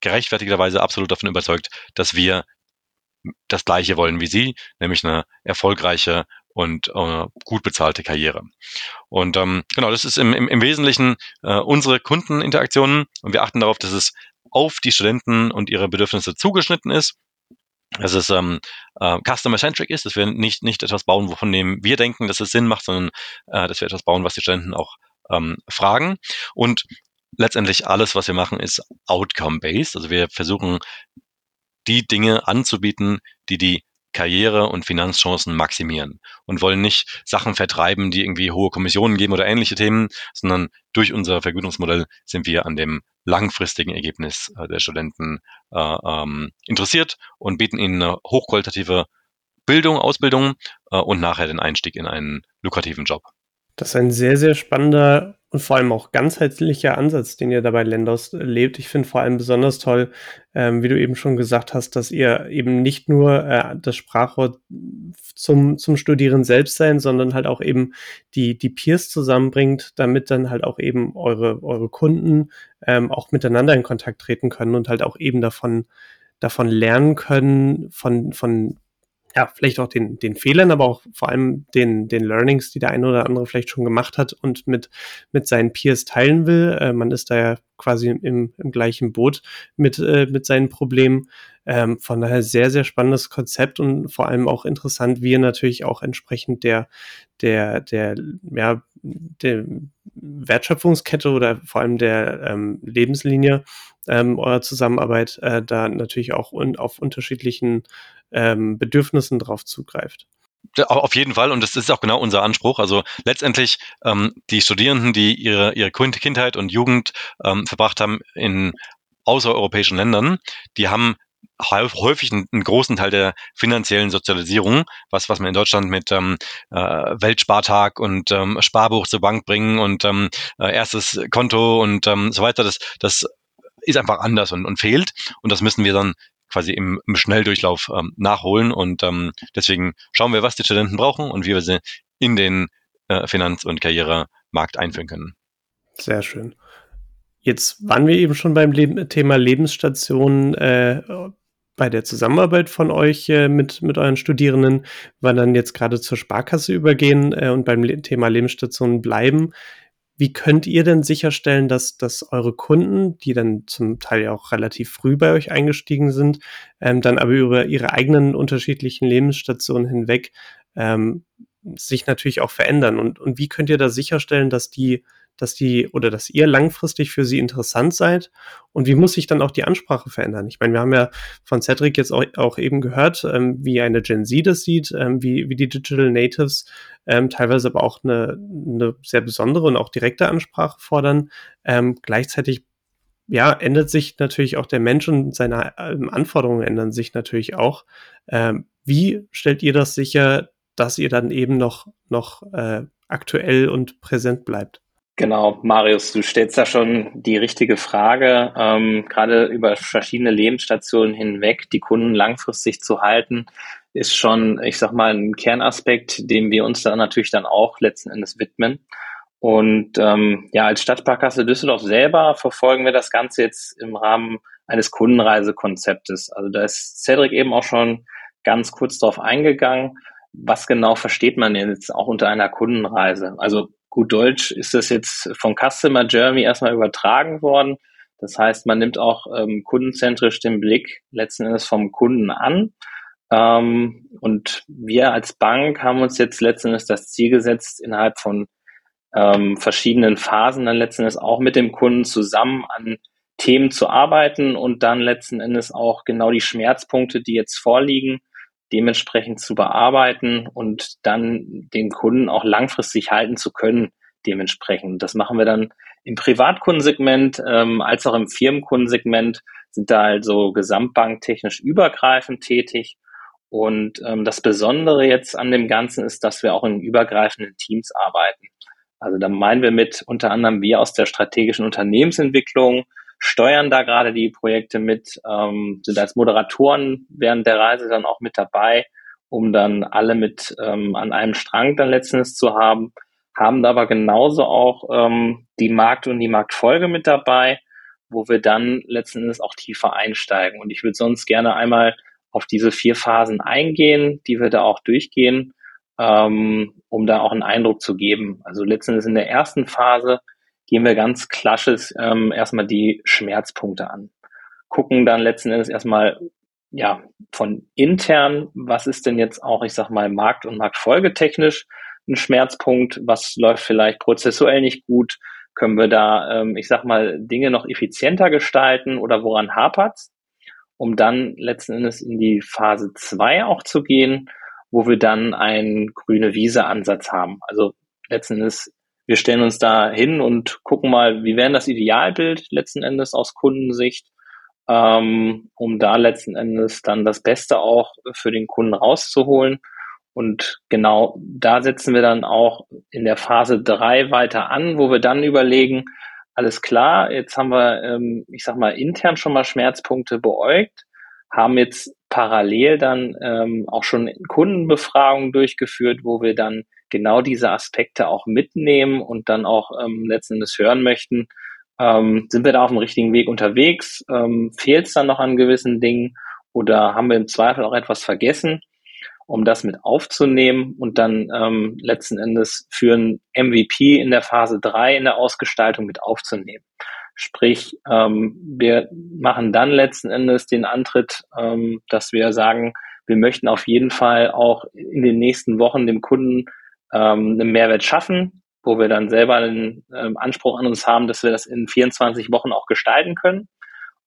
gerechtfertigterweise absolut davon überzeugt, dass wir das Gleiche wollen wie Sie, nämlich eine erfolgreiche und äh, gut bezahlte Karriere. Und ähm, genau, das ist im, im, im Wesentlichen äh, unsere Kundeninteraktionen und wir achten darauf, dass es auf die Studenten und ihre Bedürfnisse zugeschnitten ist. Dass es ähm, äh, customer-centric ist, dass wir nicht, nicht etwas bauen, wovon wir denken, dass es Sinn macht, sondern äh, dass wir etwas bauen, was die Studenten auch ähm, fragen. Und letztendlich alles, was wir machen, ist outcome-based. Also wir versuchen, die Dinge anzubieten, die die Karriere- und Finanzchancen maximieren und wollen nicht Sachen vertreiben, die irgendwie hohe Kommissionen geben oder ähnliche Themen, sondern durch unser Vergütungsmodell sind wir an dem langfristigen Ergebnis äh, der Studenten äh, ähm, interessiert und bieten ihnen eine hochqualitative Bildung, Ausbildung äh, und nachher den Einstieg in einen lukrativen Job. Das ist ein sehr, sehr spannender und vor allem auch ganzheitlicher Ansatz, den ihr dabei Lendos lebt. Ich finde vor allem besonders toll, ähm, wie du eben schon gesagt hast, dass ihr eben nicht nur äh, das Sprachrohr zum, zum Studieren selbst sein, sondern halt auch eben die, die Peers zusammenbringt, damit dann halt auch eben eure, eure Kunden ähm, auch miteinander in Kontakt treten können und halt auch eben davon davon lernen können, von, von ja, vielleicht auch den, den Fehlern, aber auch vor allem den, den Learnings, die der eine oder andere vielleicht schon gemacht hat und mit, mit seinen Peers teilen will. Äh, man ist da ja quasi im, im gleichen Boot mit, äh, mit seinen Problemen. Ähm, von daher sehr, sehr spannendes Konzept und vor allem auch interessant, wie ihr natürlich auch entsprechend der, der, der, ja, der Wertschöpfungskette oder vor allem der ähm, Lebenslinie ähm, eurer Zusammenarbeit äh, da natürlich auch un auf unterschiedlichen ähm, Bedürfnissen drauf zugreift. Auf jeden Fall, und das ist auch genau unser Anspruch. Also letztendlich ähm, die Studierenden, die ihre, ihre Kindheit und Jugend ähm, verbracht haben in außereuropäischen Ländern, die haben häufig einen, einen, großen Teil der finanziellen Sozialisierung, was, was man in Deutschland mit ähm, äh, Weltspartag und ähm, Sparbuch zur Bank bringen und ähm, äh, erstes Konto und ähm, so weiter, das, das ist einfach anders und, und fehlt. Und das müssen wir dann quasi im, im Schnelldurchlauf ähm, nachholen. Und ähm, deswegen schauen wir, was die Studenten brauchen und wie wir sie in den äh, Finanz- und Karrieremarkt einführen können. Sehr schön. Jetzt waren wir eben schon beim Leben, Thema Lebensstationen äh, bei der Zusammenarbeit von euch äh, mit, mit euren Studierenden, wir dann jetzt gerade zur Sparkasse übergehen äh, und beim Le Thema Lebensstationen bleiben. Wie könnt ihr denn sicherstellen, dass, dass eure Kunden, die dann zum Teil ja auch relativ früh bei euch eingestiegen sind, ähm, dann aber über ihre eigenen unterschiedlichen Lebensstationen hinweg ähm, sich natürlich auch verändern? Und, und wie könnt ihr da sicherstellen, dass die dass die oder dass ihr langfristig für sie interessant seid und wie muss sich dann auch die Ansprache verändern? Ich meine, wir haben ja von Cedric jetzt auch, auch eben gehört, ähm, wie eine Gen Z das sieht, ähm, wie, wie die Digital Natives ähm, teilweise aber auch eine, eine sehr besondere und auch direkte Ansprache fordern. Ähm, gleichzeitig ja, ändert sich natürlich auch der Mensch und seine ähm, Anforderungen ändern sich natürlich auch. Ähm, wie stellt ihr das sicher, dass ihr dann eben noch, noch äh, aktuell und präsent bleibt? Genau, Marius, du stellst da schon die richtige Frage. Ähm, gerade über verschiedene Lebensstationen hinweg die Kunden langfristig zu halten, ist schon, ich sag mal, ein Kernaspekt, dem wir uns dann natürlich dann auch letzten Endes widmen. Und ähm, ja, als Stadtsparkasse Düsseldorf selber verfolgen wir das Ganze jetzt im Rahmen eines Kundenreisekonzeptes. Also da ist Cedric eben auch schon ganz kurz darauf eingegangen. Was genau versteht man jetzt auch unter einer Kundenreise? Also gut Deutsch ist das jetzt von Customer Journey erstmal übertragen worden. Das heißt, man nimmt auch ähm, kundenzentrisch den Blick letzten Endes vom Kunden an. Ähm, und wir als Bank haben uns jetzt letzten Endes das Ziel gesetzt, innerhalb von ähm, verschiedenen Phasen dann letzten Endes auch mit dem Kunden zusammen an Themen zu arbeiten und dann letzten Endes auch genau die Schmerzpunkte, die jetzt vorliegen, dementsprechend zu bearbeiten und dann den Kunden auch langfristig halten zu können, dementsprechend. Das machen wir dann im Privatkundensegment ähm, als auch im Firmenkundensegment sind da also gesamtbanktechnisch übergreifend tätig. Und ähm, das Besondere jetzt an dem Ganzen ist, dass wir auch in übergreifenden Teams arbeiten. Also da meinen wir mit unter anderem wir aus der strategischen Unternehmensentwicklung, steuern da gerade die Projekte mit, ähm, sind als Moderatoren während der Reise dann auch mit dabei, um dann alle mit ähm, an einem Strang dann letztens zu haben, haben aber genauso auch ähm, die Markt- und die Marktfolge mit dabei, wo wir dann letzten Endes auch tiefer einsteigen. Und ich würde sonst gerne einmal auf diese vier Phasen eingehen, die wir da auch durchgehen, ähm, um da auch einen Eindruck zu geben. Also letzten Endes in der ersten Phase gehen wir ganz klassisch ähm, erstmal die Schmerzpunkte an. Gucken dann letzten Endes erstmal ja von intern, was ist denn jetzt auch, ich sag mal, Markt- und Marktfolgetechnisch ein Schmerzpunkt, was läuft vielleicht prozessuell nicht gut, können wir da, ähm, ich sag mal, Dinge noch effizienter gestalten oder woran hapert's, um dann letzten Endes in die Phase zwei auch zu gehen, wo wir dann einen grüne Wiese-Ansatz haben. Also letzten Endes wir stellen uns da hin und gucken mal, wie wäre das Idealbild letzten Endes aus Kundensicht, ähm, um da letzten Endes dann das Beste auch für den Kunden rauszuholen. Und genau da setzen wir dann auch in der Phase drei weiter an, wo wir dann überlegen, alles klar, jetzt haben wir, ähm, ich sag mal, intern schon mal Schmerzpunkte beäugt, haben jetzt parallel dann ähm, auch schon Kundenbefragungen durchgeführt, wo wir dann genau diese Aspekte auch mitnehmen und dann auch ähm, letzten Endes hören möchten, ähm, sind wir da auf dem richtigen Weg unterwegs? Ähm, Fehlt es dann noch an gewissen Dingen oder haben wir im Zweifel auch etwas vergessen, um das mit aufzunehmen und dann ähm, letzten Endes für ein MVP in der Phase drei in der Ausgestaltung mit aufzunehmen? Sprich, ähm, wir machen dann letzten Endes den Antritt, ähm, dass wir sagen, wir möchten auf jeden Fall auch in den nächsten Wochen dem Kunden ähm, einen Mehrwert schaffen, wo wir dann selber einen ähm, Anspruch an uns haben, dass wir das in 24 Wochen auch gestalten können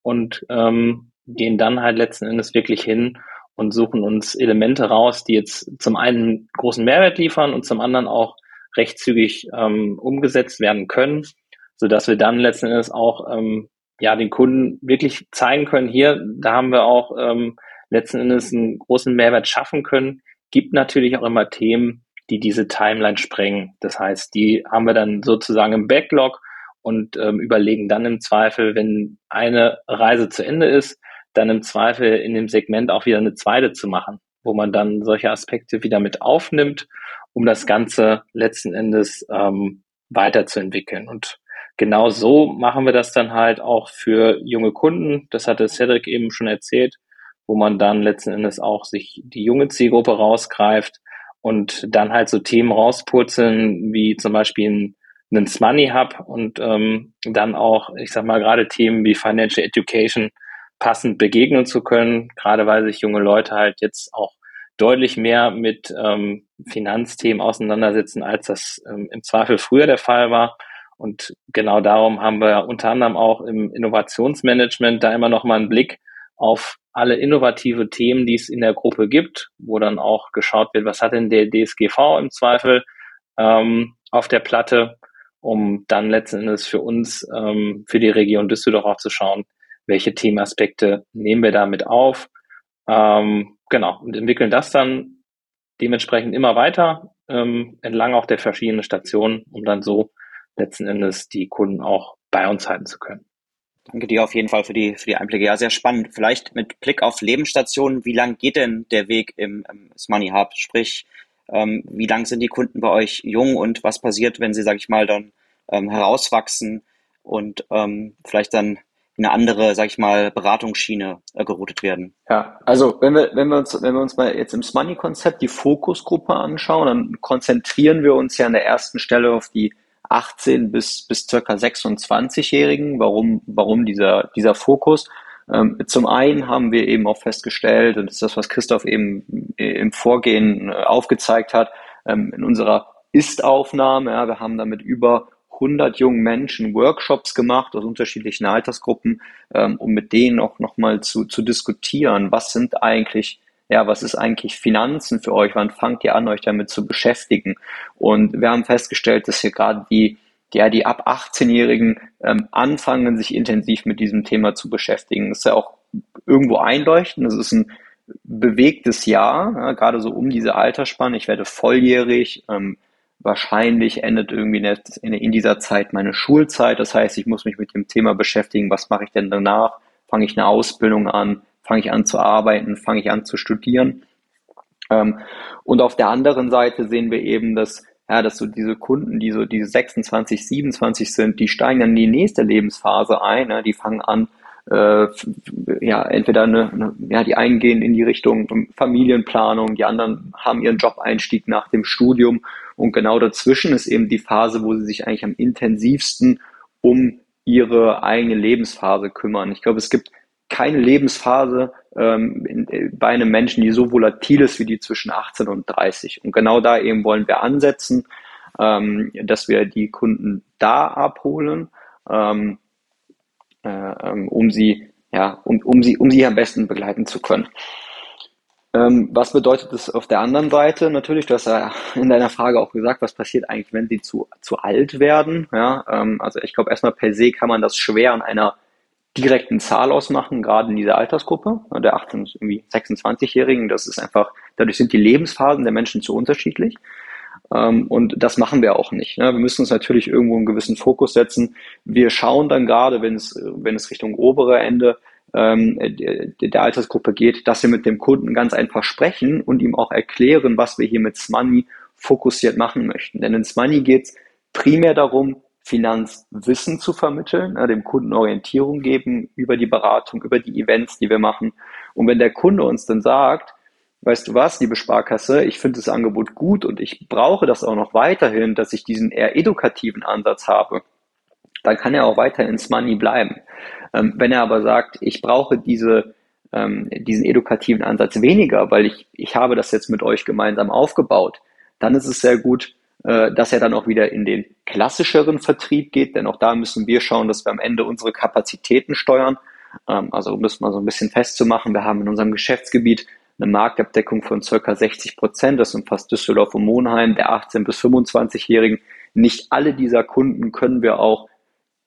und ähm, gehen dann halt letzten Endes wirklich hin und suchen uns Elemente raus, die jetzt zum einen großen Mehrwert liefern und zum anderen auch recht zügig ähm, umgesetzt werden können, so dass wir dann letzten Endes auch ähm, ja den Kunden wirklich zeigen können, hier, da haben wir auch ähm, letzten Endes einen großen Mehrwert schaffen können. Gibt natürlich auch immer Themen, die diese Timeline sprengen. Das heißt, die haben wir dann sozusagen im Backlog und ähm, überlegen dann im Zweifel, wenn eine Reise zu Ende ist, dann im Zweifel in dem Segment auch wieder eine zweite zu machen, wo man dann solche Aspekte wieder mit aufnimmt, um das Ganze letzten Endes ähm, weiterzuentwickeln. Und genau so machen wir das dann halt auch für junge Kunden. Das hatte Cedric eben schon erzählt, wo man dann letzten Endes auch sich die junge Zielgruppe rausgreift, und dann halt so Themen rauspurzeln, wie zum Beispiel ein, einen Money Hub und ähm, dann auch, ich sag mal, gerade Themen wie Financial Education passend begegnen zu können, gerade weil sich junge Leute halt jetzt auch deutlich mehr mit ähm, Finanzthemen auseinandersetzen, als das ähm, im Zweifel früher der Fall war. Und genau darum haben wir unter anderem auch im Innovationsmanagement da immer noch mal einen Blick auf alle innovative Themen, die es in der Gruppe gibt, wo dann auch geschaut wird, was hat denn der DSGV im Zweifel ähm, auf der Platte, um dann letzten Endes für uns, ähm, für die Region Düsseldorf auch zu schauen, welche Themenaspekte nehmen wir damit auf. Ähm, genau, und entwickeln das dann dementsprechend immer weiter ähm, entlang auch der verschiedenen Stationen, um dann so letzten Endes die Kunden auch bei uns halten zu können. Danke dir auf jeden Fall für die, für die Einblicke. Ja, sehr spannend. Vielleicht mit Blick auf Lebensstationen, wie lang geht denn der Weg im, im Money Hub? Sprich, ähm, wie lang sind die Kunden bei euch jung und was passiert, wenn sie, sag ich mal, dann ähm, herauswachsen und ähm, vielleicht dann in eine andere, sag ich mal, Beratungsschiene äh, geroutet werden. Ja, also wenn wir, wenn wir uns, wenn wir uns mal jetzt im Money-Konzept die Fokusgruppe anschauen, dann konzentrieren wir uns ja an der ersten Stelle auf die 18 bis, bis circa 26-Jährigen. Warum, warum dieser, dieser Fokus? Ähm, zum einen haben wir eben auch festgestellt, und das ist das, was Christoph eben im Vorgehen äh, aufgezeigt hat, ähm, in unserer Ist-Aufnahme, ja, wir haben damit über 100 jungen Menschen Workshops gemacht aus unterschiedlichen Altersgruppen, ähm, um mit denen auch nochmal zu, zu diskutieren, was sind eigentlich ja, was ist eigentlich Finanzen für euch? Wann fangt ihr an, euch damit zu beschäftigen? Und wir haben festgestellt, dass hier gerade die, ja, die ab 18-Jährigen ähm, anfangen, sich intensiv mit diesem Thema zu beschäftigen. Das ist ja auch irgendwo einleuchtend. Das ist ein bewegtes Jahr, ja, gerade so um diese Altersspanne. Ich werde volljährig. Ähm, wahrscheinlich endet irgendwie in, in dieser Zeit meine Schulzeit. Das heißt, ich muss mich mit dem Thema beschäftigen. Was mache ich denn danach? Fange ich eine Ausbildung an? Fange ich an zu arbeiten, fange ich an zu studieren. Ähm, und auf der anderen Seite sehen wir eben, dass ja, dass so diese Kunden, die so diese 26, 27 sind, die steigen dann in die nächste Lebensphase ein, ne? die fangen an, äh, ja, entweder eine, eine, ja, die einen gehen in die Richtung Familienplanung, die anderen haben ihren Job-Einstieg nach dem Studium und genau dazwischen ist eben die Phase, wo sie sich eigentlich am intensivsten um ihre eigene Lebensphase kümmern. Ich glaube, es gibt keine Lebensphase ähm, in, äh, bei einem Menschen, die so volatil ist wie die zwischen 18 und 30. Und genau da eben wollen wir ansetzen, ähm, dass wir die Kunden da abholen, ähm, äh, ähm, um sie ja, um, um sie, um sie am besten begleiten zu können. Ähm, was bedeutet das auf der anderen Seite? Natürlich, du hast ja in deiner Frage auch gesagt, was passiert eigentlich, wenn sie zu, zu alt werden. Ja, ähm, also ich glaube, erstmal per se kann man das schwer an einer direkten Zahl ausmachen, gerade in dieser Altersgruppe, der 18 irgendwie 26-Jährigen. Das ist einfach, dadurch sind die Lebensphasen der Menschen zu unterschiedlich. Ähm, und das machen wir auch nicht. Ne? Wir müssen uns natürlich irgendwo einen gewissen Fokus setzen. Wir schauen dann gerade, wenn es, wenn es Richtung obere Ende ähm, der Altersgruppe geht, dass wir mit dem Kunden ganz einfach sprechen und ihm auch erklären, was wir hier mit Smoney fokussiert machen möchten. Denn in Smoney geht es primär darum, Finanzwissen zu vermitteln, äh, dem Kunden Orientierung geben über die Beratung, über die Events, die wir machen. Und wenn der Kunde uns dann sagt, weißt du was, liebe Sparkasse, ich finde das Angebot gut und ich brauche das auch noch weiterhin, dass ich diesen eher edukativen Ansatz habe, dann kann er auch weiter ins Money bleiben. Ähm, wenn er aber sagt, ich brauche diese, ähm, diesen edukativen Ansatz weniger, weil ich, ich habe das jetzt mit euch gemeinsam aufgebaut, dann ist es sehr gut, dass er dann auch wieder in den klassischeren Vertrieb geht, denn auch da müssen wir schauen, dass wir am Ende unsere Kapazitäten steuern. Ähm, also um das mal so ein bisschen festzumachen, wir haben in unserem Geschäftsgebiet eine Marktabdeckung von circa 60 Prozent, das umfasst Düsseldorf und Monheim, der 18- bis 25-Jährigen. Nicht alle dieser Kunden können wir auch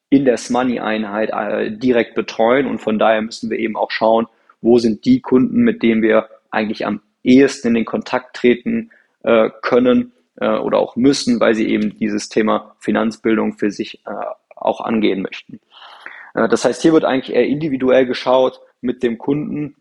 in der Money-Einheit äh, direkt betreuen und von daher müssen wir eben auch schauen, wo sind die Kunden, mit denen wir eigentlich am ehesten in den Kontakt treten äh, können äh, oder auch müssen, weil sie eben dieses Thema Finanzbildung für sich äh, auch angehen möchten. Äh, das heißt, hier wird eigentlich eher individuell geschaut mit dem Kunden.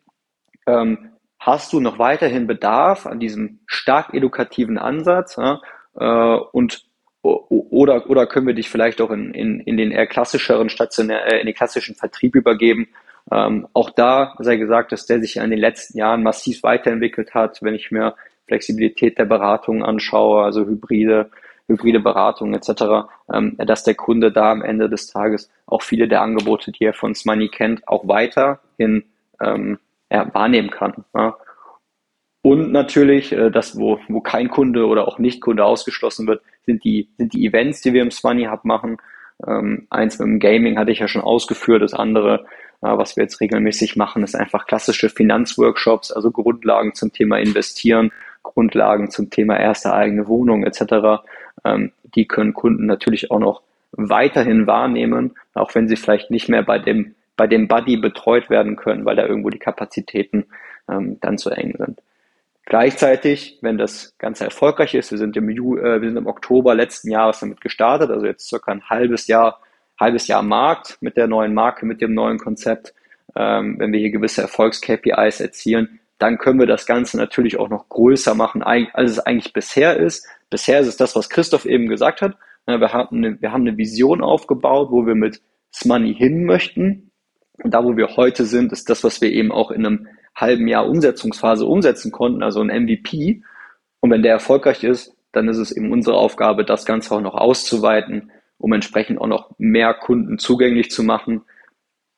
Ähm, hast du noch weiterhin Bedarf an diesem stark edukativen Ansatz? Ja? Äh, und oder, oder können wir dich vielleicht auch in, in, in den eher klassischeren stationär, äh, in den klassischen Vertrieb übergeben? Ähm, auch da sei gesagt, dass der sich in den letzten Jahren massiv weiterentwickelt hat. Wenn ich mir Flexibilität der Beratung anschaue, also hybride, hybride Beratung etc., ähm, dass der Kunde da am Ende des Tages auch viele der Angebote, die er von Smoney kennt, auch weiterhin ähm, ja, wahrnehmen kann. Ja. Und natürlich, äh, das, wo, wo kein Kunde oder auch Nicht-Kunde ausgeschlossen wird, sind die, sind die Events, die wir im Smoney Hub machen. Ähm, eins mit dem Gaming hatte ich ja schon ausgeführt, das andere was wir jetzt regelmäßig machen, ist einfach klassische Finanzworkshops, also Grundlagen zum Thema Investieren, Grundlagen zum Thema erste eigene Wohnung etc. Ähm, die können Kunden natürlich auch noch weiterhin wahrnehmen, auch wenn sie vielleicht nicht mehr bei dem, bei dem Buddy betreut werden können, weil da irgendwo die Kapazitäten ähm, dann zu eng sind. Gleichzeitig, wenn das Ganze erfolgreich ist, wir sind im, Ju äh, wir sind im Oktober letzten Jahres damit gestartet, also jetzt circa ein halbes Jahr, halbes Jahr Markt mit der neuen Marke, mit dem neuen Konzept. Ähm, wenn wir hier gewisse Erfolgs-KPIs erzielen, dann können wir das Ganze natürlich auch noch größer machen, als es eigentlich bisher ist. Bisher ist es das, was Christoph eben gesagt hat. Wir haben eine, wir haben eine Vision aufgebaut, wo wir mit Money hin möchten. Und da, wo wir heute sind, ist das, was wir eben auch in einem halben Jahr Umsetzungsphase umsetzen konnten, also ein MVP. Und wenn der erfolgreich ist, dann ist es eben unsere Aufgabe, das Ganze auch noch auszuweiten, um entsprechend auch noch mehr Kunden zugänglich zu machen.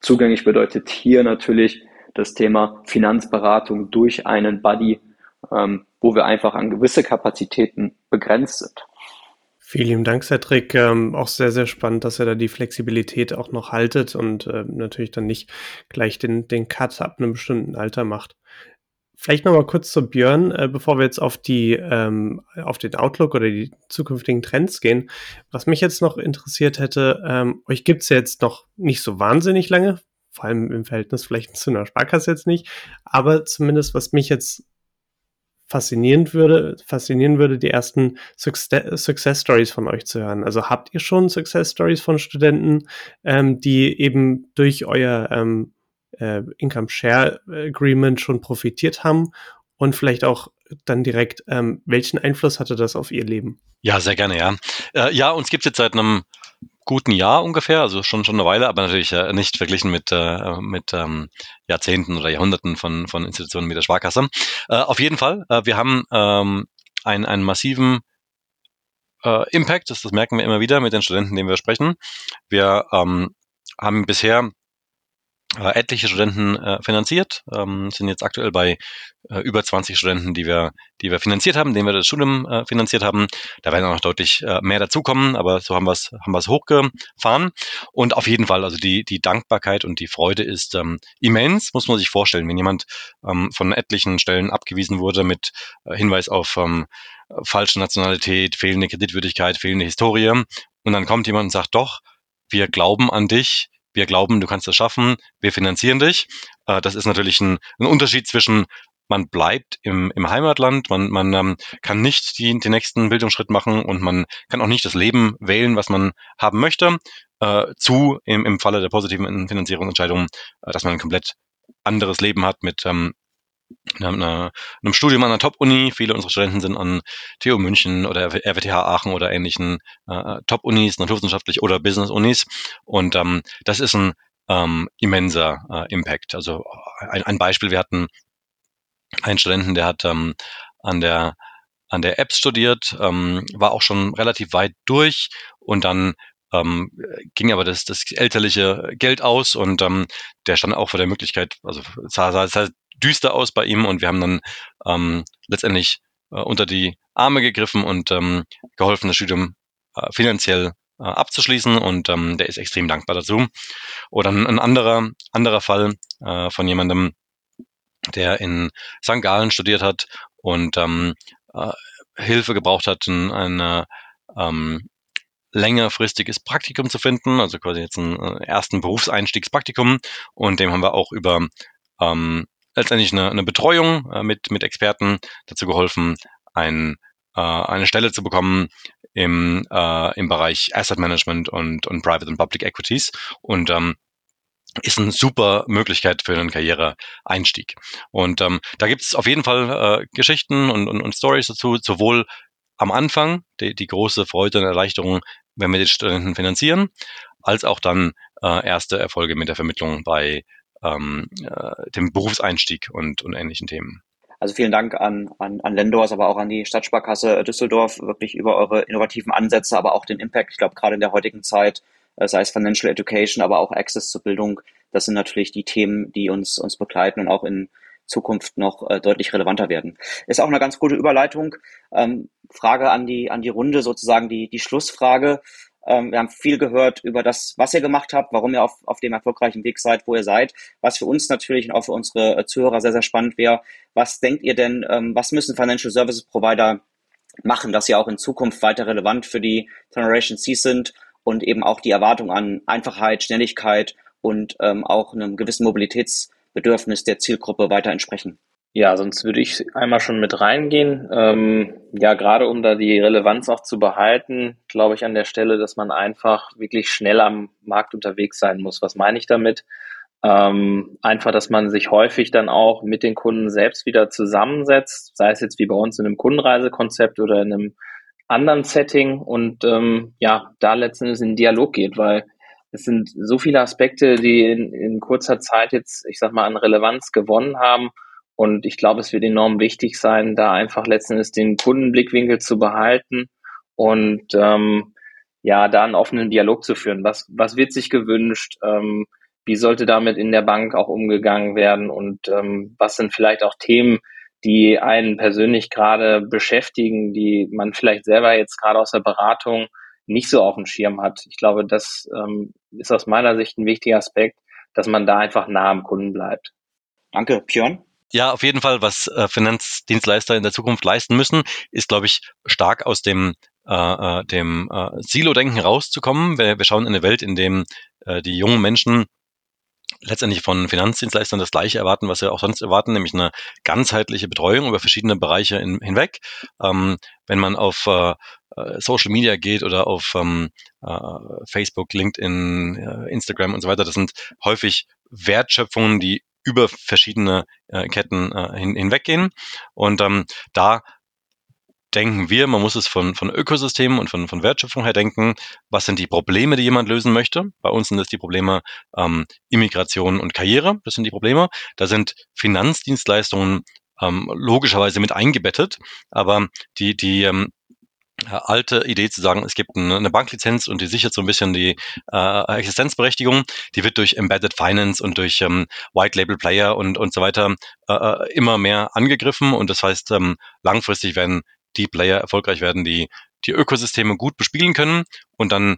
Zugänglich bedeutet hier natürlich, das Thema Finanzberatung durch einen Buddy, ähm, wo wir einfach an gewisse Kapazitäten begrenzt sind. Vielen Dank, Cedric. Ähm, auch sehr, sehr spannend, dass ihr da die Flexibilität auch noch haltet und äh, natürlich dann nicht gleich den, den Cut ab einem bestimmten Alter macht. Vielleicht noch mal kurz zu Björn, äh, bevor wir jetzt auf die ähm, auf den Outlook oder die zukünftigen Trends gehen. Was mich jetzt noch interessiert hätte, ähm, euch gibt's ja jetzt noch nicht so wahnsinnig lange, vor allem im Verhältnis vielleicht zu einer Sparkasse jetzt nicht, aber zumindest was mich jetzt faszinierend würde, faszinieren würde, die ersten Success, Stories von euch zu hören. Also habt ihr schon Success Stories von Studenten, ähm, die eben durch euer ähm, äh, Income Share Agreement schon profitiert haben und vielleicht auch dann direkt, ähm, welchen Einfluss hatte das auf ihr Leben? Ja, sehr gerne, ja. Äh, ja, uns gibt es jetzt seit einem guten Jahr ungefähr, also schon schon eine Weile, aber natürlich äh, nicht verglichen mit äh, mit ähm, Jahrzehnten oder Jahrhunderten von von Institutionen wie der Sparkasse. Äh, auf jeden Fall, äh, wir haben ähm, einen einen massiven äh, Impact, das, das merken wir immer wieder mit den Studenten, denen wir sprechen. Wir ähm, haben bisher äh, etliche Studenten äh, finanziert, ähm, sind jetzt aktuell bei äh, über 20 Studenten, die wir, die wir finanziert haben, denen wir das Studium äh, finanziert haben. Da werden auch noch deutlich äh, mehr dazukommen, aber so haben wir es haben wir's hochgefahren. Und auf jeden Fall, also die, die Dankbarkeit und die Freude ist ähm, immens, muss man sich vorstellen. Wenn jemand ähm, von etlichen Stellen abgewiesen wurde mit äh, Hinweis auf ähm, falsche Nationalität, fehlende Kreditwürdigkeit, fehlende Historie, und dann kommt jemand und sagt, doch, wir glauben an dich, wir glauben, du kannst das schaffen, wir finanzieren dich. Äh, das ist natürlich ein, ein Unterschied zwischen man bleibt im, im Heimatland, man, man ähm, kann nicht die, den nächsten Bildungsschritt machen und man kann auch nicht das Leben wählen, was man haben möchte, äh, zu im, im Falle der positiven Finanzierungsentscheidung, äh, dass man ein komplett anderes Leben hat mit ähm, einer, einem Studium an einer Top-Uni. Viele unserer Studenten sind an TU München oder RWTH Aachen oder ähnlichen äh, Top-Unis, naturwissenschaftlich oder Business-Unis. Und ähm, das ist ein ähm, immenser äh, Impact. Also ein, ein Beispiel, wir hatten einen Studenten, der hat ähm, an der an der App studiert, ähm, war auch schon relativ weit durch und dann ähm, ging aber das, das elterliche Geld aus und ähm, der stand auch vor der Möglichkeit, also sah, sah, sah düster aus bei ihm und wir haben dann ähm, letztendlich äh, unter die Arme gegriffen und ähm, geholfen, das Studium äh, finanziell äh, abzuschließen und ähm, der ist extrem dankbar dazu. Oder ein, ein anderer, anderer Fall äh, von jemandem, der in St. Gallen studiert hat und ähm, äh, Hilfe gebraucht hat, in eine ähm, längerfristiges Praktikum zu finden, also quasi jetzt einen äh, ersten Berufseinstiegspraktikum und dem haben wir auch über ähm, letztendlich eine, eine Betreuung äh, mit, mit Experten dazu geholfen, ein, äh, eine Stelle zu bekommen im, äh, im Bereich Asset Management und, und Private and Public Equities und ähm, ist eine super Möglichkeit für einen Karriereeinstieg. Und ähm, da gibt es auf jeden Fall äh, Geschichten und, und, und Stories dazu, sowohl am Anfang die, die große Freude und Erleichterung, wenn wir die Studenten finanzieren, als auch dann äh, erste Erfolge mit der Vermittlung bei ähm, äh, dem Berufseinstieg und, und ähnlichen Themen. Also vielen Dank an, an, an Lendors, aber auch an die Stadtsparkasse Düsseldorf, wirklich über eure innovativen Ansätze, aber auch den Impact. Ich glaube, gerade in der heutigen Zeit, äh, sei es Financial Education, aber auch Access zur Bildung, das sind natürlich die Themen, die uns, uns begleiten und auch in Zukunft noch äh, deutlich relevanter werden. Ist auch eine ganz gute Überleitung. Ähm, Frage an die, an die Runde, sozusagen die, die Schlussfrage. Ähm, wir haben viel gehört über das, was ihr gemacht habt, warum ihr auf, auf dem erfolgreichen Weg seid, wo ihr seid. Was für uns natürlich und auch für unsere äh, Zuhörer sehr, sehr spannend wäre. Was denkt ihr denn, ähm, was müssen Financial Services Provider machen, dass sie auch in Zukunft weiter relevant für die Generation C sind und eben auch die Erwartung an Einfachheit, Schnelligkeit und ähm, auch einem gewissen Mobilitätsbedürfnis der Zielgruppe weiter entsprechen? Ja, sonst würde ich einmal schon mit reingehen. Ähm, ja, gerade um da die Relevanz auch zu behalten, glaube ich an der Stelle, dass man einfach wirklich schnell am Markt unterwegs sein muss. Was meine ich damit? Ähm, einfach, dass man sich häufig dann auch mit den Kunden selbst wieder zusammensetzt, sei es jetzt wie bei uns in einem Kundenreisekonzept oder in einem anderen Setting und ähm, ja, da letztendlich in den Dialog geht, weil es sind so viele Aspekte, die in, in kurzer Zeit jetzt, ich sag mal, an Relevanz gewonnen haben und ich glaube, es wird enorm wichtig sein, da einfach letztendlich den Kundenblickwinkel zu behalten und ähm, ja, da einen offenen Dialog zu führen. Was, was wird sich gewünscht? Ähm, wie sollte damit in der Bank auch umgegangen werden? Und ähm, was sind vielleicht auch Themen, die einen persönlich gerade beschäftigen, die man vielleicht selber jetzt gerade aus der Beratung nicht so auf dem Schirm hat. Ich glaube, das ähm, ist aus meiner Sicht ein wichtiger Aspekt, dass man da einfach nah am Kunden bleibt. Danke, Björn. Ja, auf jeden Fall, was äh, Finanzdienstleister in der Zukunft leisten müssen, ist, glaube ich, stark aus dem äh, äh, dem äh, Silo-Denken rauszukommen. Wir, wir schauen in eine Welt, in dem äh, die jungen Menschen letztendlich von Finanzdienstleistern das Gleiche erwarten, was sie auch sonst erwarten, nämlich eine ganzheitliche Betreuung über verschiedene Bereiche in, hinweg. Ähm, wenn man auf äh, äh Social Media geht oder auf ähm, äh, Facebook, LinkedIn, äh, Instagram und so weiter, das sind häufig Wertschöpfungen, die über verschiedene äh, Ketten äh, hin, hinweggehen. Und ähm, da denken wir, man muss es von, von Ökosystemen und von, von Wertschöpfung her denken. Was sind die Probleme, die jemand lösen möchte? Bei uns sind es die Probleme ähm, Immigration und Karriere. Das sind die Probleme. Da sind Finanzdienstleistungen ähm, logischerweise mit eingebettet. Aber die, die ähm, alte Idee zu sagen, es gibt eine Banklizenz und die sichert so ein bisschen die äh, Existenzberechtigung, die wird durch Embedded Finance und durch ähm, White Label Player und, und so weiter äh, äh immer mehr angegriffen. Und das heißt, ähm, langfristig werden die Player erfolgreich werden, die die Ökosysteme gut bespielen können und dann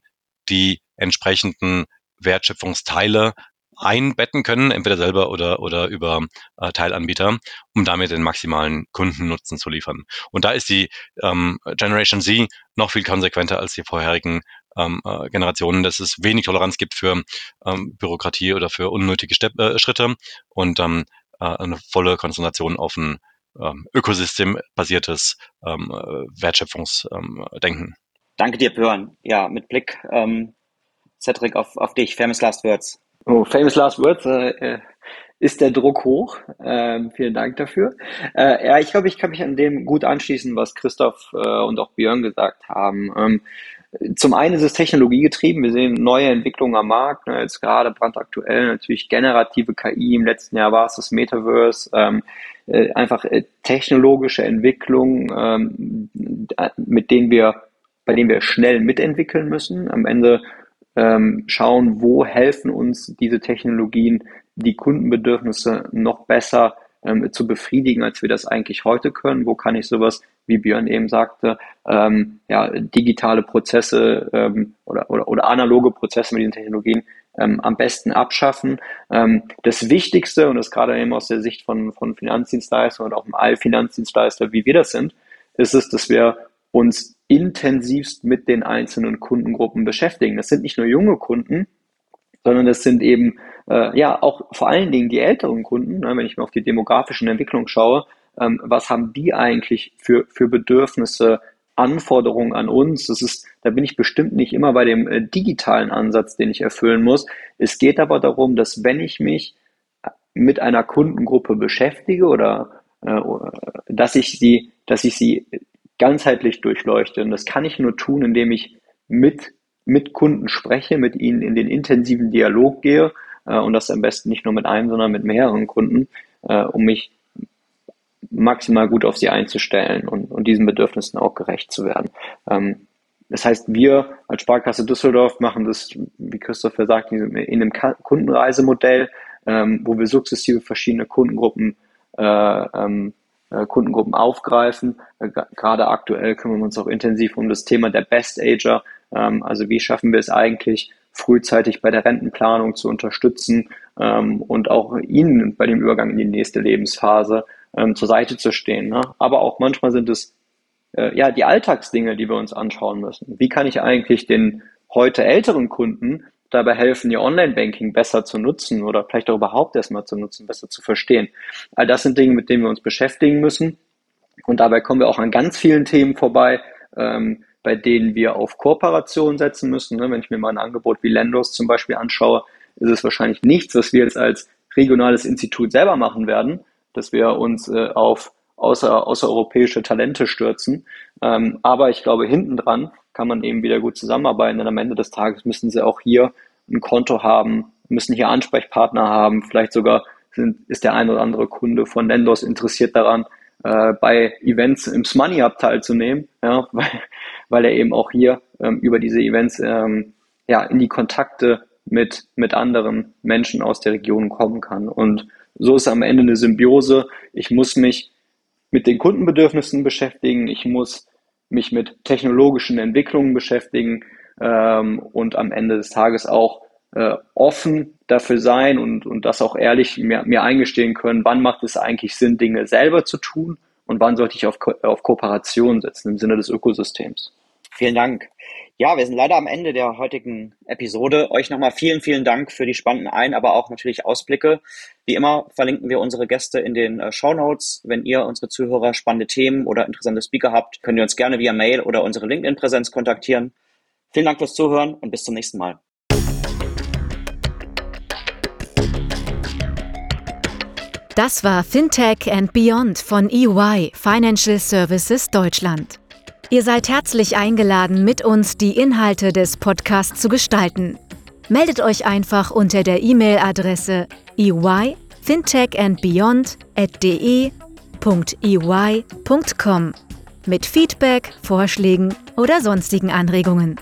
die entsprechenden Wertschöpfungsteile einbetten können, entweder selber oder, oder über äh, Teilanbieter, um damit den maximalen Kundennutzen zu liefern. Und da ist die ähm, Generation Z noch viel konsequenter als die vorherigen ähm, äh, Generationen, dass es wenig Toleranz gibt für ähm, Bürokratie oder für unnötige Ste äh, Schritte und ähm, äh, eine volle Konzentration auf ein ähm, ökosystembasiertes ähm, äh, Wertschöpfungsdenken. Ähm, Danke dir, Björn. Ja, mit Blick, ähm, Cedric, auf, auf dich. Famous Last Words. Oh, famous Last Words. Äh, äh ist der Druck hoch? Ähm, vielen Dank dafür. Äh, ja, ich glaube, ich kann mich an dem gut anschließen, was Christoph äh, und auch Björn gesagt haben. Ähm, zum einen ist es technologiegetrieben. Wir sehen neue Entwicklungen am Markt. Ne, jetzt gerade brandaktuell natürlich generative KI. Im letzten Jahr war es das Metaverse. Ähm, äh, einfach äh, technologische Entwicklungen, ähm, mit denen wir, bei denen wir schnell mitentwickeln müssen. Am Ende ähm, schauen, wo helfen uns diese Technologien, die Kundenbedürfnisse noch besser ähm, zu befriedigen, als wir das eigentlich heute können. Wo kann ich sowas, wie Björn eben sagte, ähm, ja, digitale Prozesse ähm, oder, oder, oder analoge Prozesse mit diesen Technologien ähm, am besten abschaffen. Ähm, das Wichtigste, und das gerade eben aus der Sicht von, von Finanzdienstleistern und auch im Allfinanzdienstleister, wie wir das sind, ist es, dass wir uns intensivst mit den einzelnen Kundengruppen beschäftigen. Das sind nicht nur junge Kunden, sondern das sind eben äh, ja auch vor allen Dingen die älteren Kunden. Ne, wenn ich mir auf die demografischen Entwicklungen schaue, ähm, was haben die eigentlich für, für Bedürfnisse, Anforderungen an uns? Das ist, da bin ich bestimmt nicht immer bei dem äh, digitalen Ansatz, den ich erfüllen muss. Es geht aber darum, dass wenn ich mich mit einer Kundengruppe beschäftige oder äh, dass ich sie, dass ich sie ganzheitlich durchleuchte. Und das kann ich nur tun, indem ich mit, mit Kunden spreche, mit ihnen in den intensiven Dialog gehe äh, und das am besten nicht nur mit einem, sondern mit mehreren Kunden, äh, um mich maximal gut auf sie einzustellen und, und diesen Bedürfnissen auch gerecht zu werden. Ähm, das heißt, wir als Sparkasse Düsseldorf machen das, wie Christopher sagt, in einem Kundenreisemodell, ähm, wo wir sukzessive verschiedene Kundengruppen äh, ähm, äh, Kundengruppen aufgreifen. Äh, gerade aktuell kümmern wir uns auch intensiv um das Thema der Best Ager. Ähm, also wie schaffen wir es eigentlich, frühzeitig bei der Rentenplanung zu unterstützen ähm, und auch ihnen bei dem Übergang in die nächste Lebensphase ähm, zur Seite zu stehen. Ne? Aber auch manchmal sind es äh, ja die Alltagsdinge, die wir uns anschauen müssen. Wie kann ich eigentlich den heute älteren Kunden dabei helfen, ihr Online-Banking besser zu nutzen oder vielleicht auch überhaupt erstmal zu nutzen, besser zu verstehen. All das sind Dinge, mit denen wir uns beschäftigen müssen. Und dabei kommen wir auch an ganz vielen Themen vorbei, ähm, bei denen wir auf Kooperation setzen müssen. Ne? Wenn ich mir mal ein Angebot wie Lendos zum Beispiel anschaue, ist es wahrscheinlich nichts, was wir jetzt als regionales Institut selber machen werden, dass wir uns äh, auf außer, außereuropäische Talente stürzen. Ähm, aber ich glaube, hinten dran kann man eben wieder gut zusammenarbeiten. Und am Ende des Tages müssen sie auch hier ein Konto haben, müssen hier Ansprechpartner haben. Vielleicht sogar sind, ist der ein oder andere Kunde von Lendos interessiert daran, äh, bei Events im Smoney Hub teilzunehmen, ja, (laughs) weil, weil er eben auch hier ähm, über diese Events ähm, ja, in die Kontakte mit, mit anderen Menschen aus der Region kommen kann. Und so ist am Ende eine Symbiose. Ich muss mich mit den Kundenbedürfnissen beschäftigen, ich muss mich mit technologischen Entwicklungen beschäftigen ähm, und am Ende des Tages auch äh, offen dafür sein und, und das auch ehrlich mir, mir eingestehen können, wann macht es eigentlich Sinn, Dinge selber zu tun und wann sollte ich auf, Ko auf Kooperation setzen im Sinne des Ökosystems. Vielen Dank. Ja, wir sind leider am Ende der heutigen Episode. Euch nochmal vielen, vielen Dank für die spannenden Ein-, aber auch natürlich Ausblicke. Wie immer verlinken wir unsere Gäste in den äh, Show Notes. Wenn ihr, unsere Zuhörer, spannende Themen oder interessante Speaker habt, könnt ihr uns gerne via Mail oder unsere LinkedIn-Präsenz kontaktieren. Vielen Dank fürs Zuhören und bis zum nächsten Mal. Das war Fintech and Beyond von EY Financial Services Deutschland. Ihr seid herzlich eingeladen, mit uns die Inhalte des Podcasts zu gestalten. Meldet euch einfach unter der E-Mail-Adresse eyfintechandbeyond.de.ey.com mit Feedback, Vorschlägen oder sonstigen Anregungen.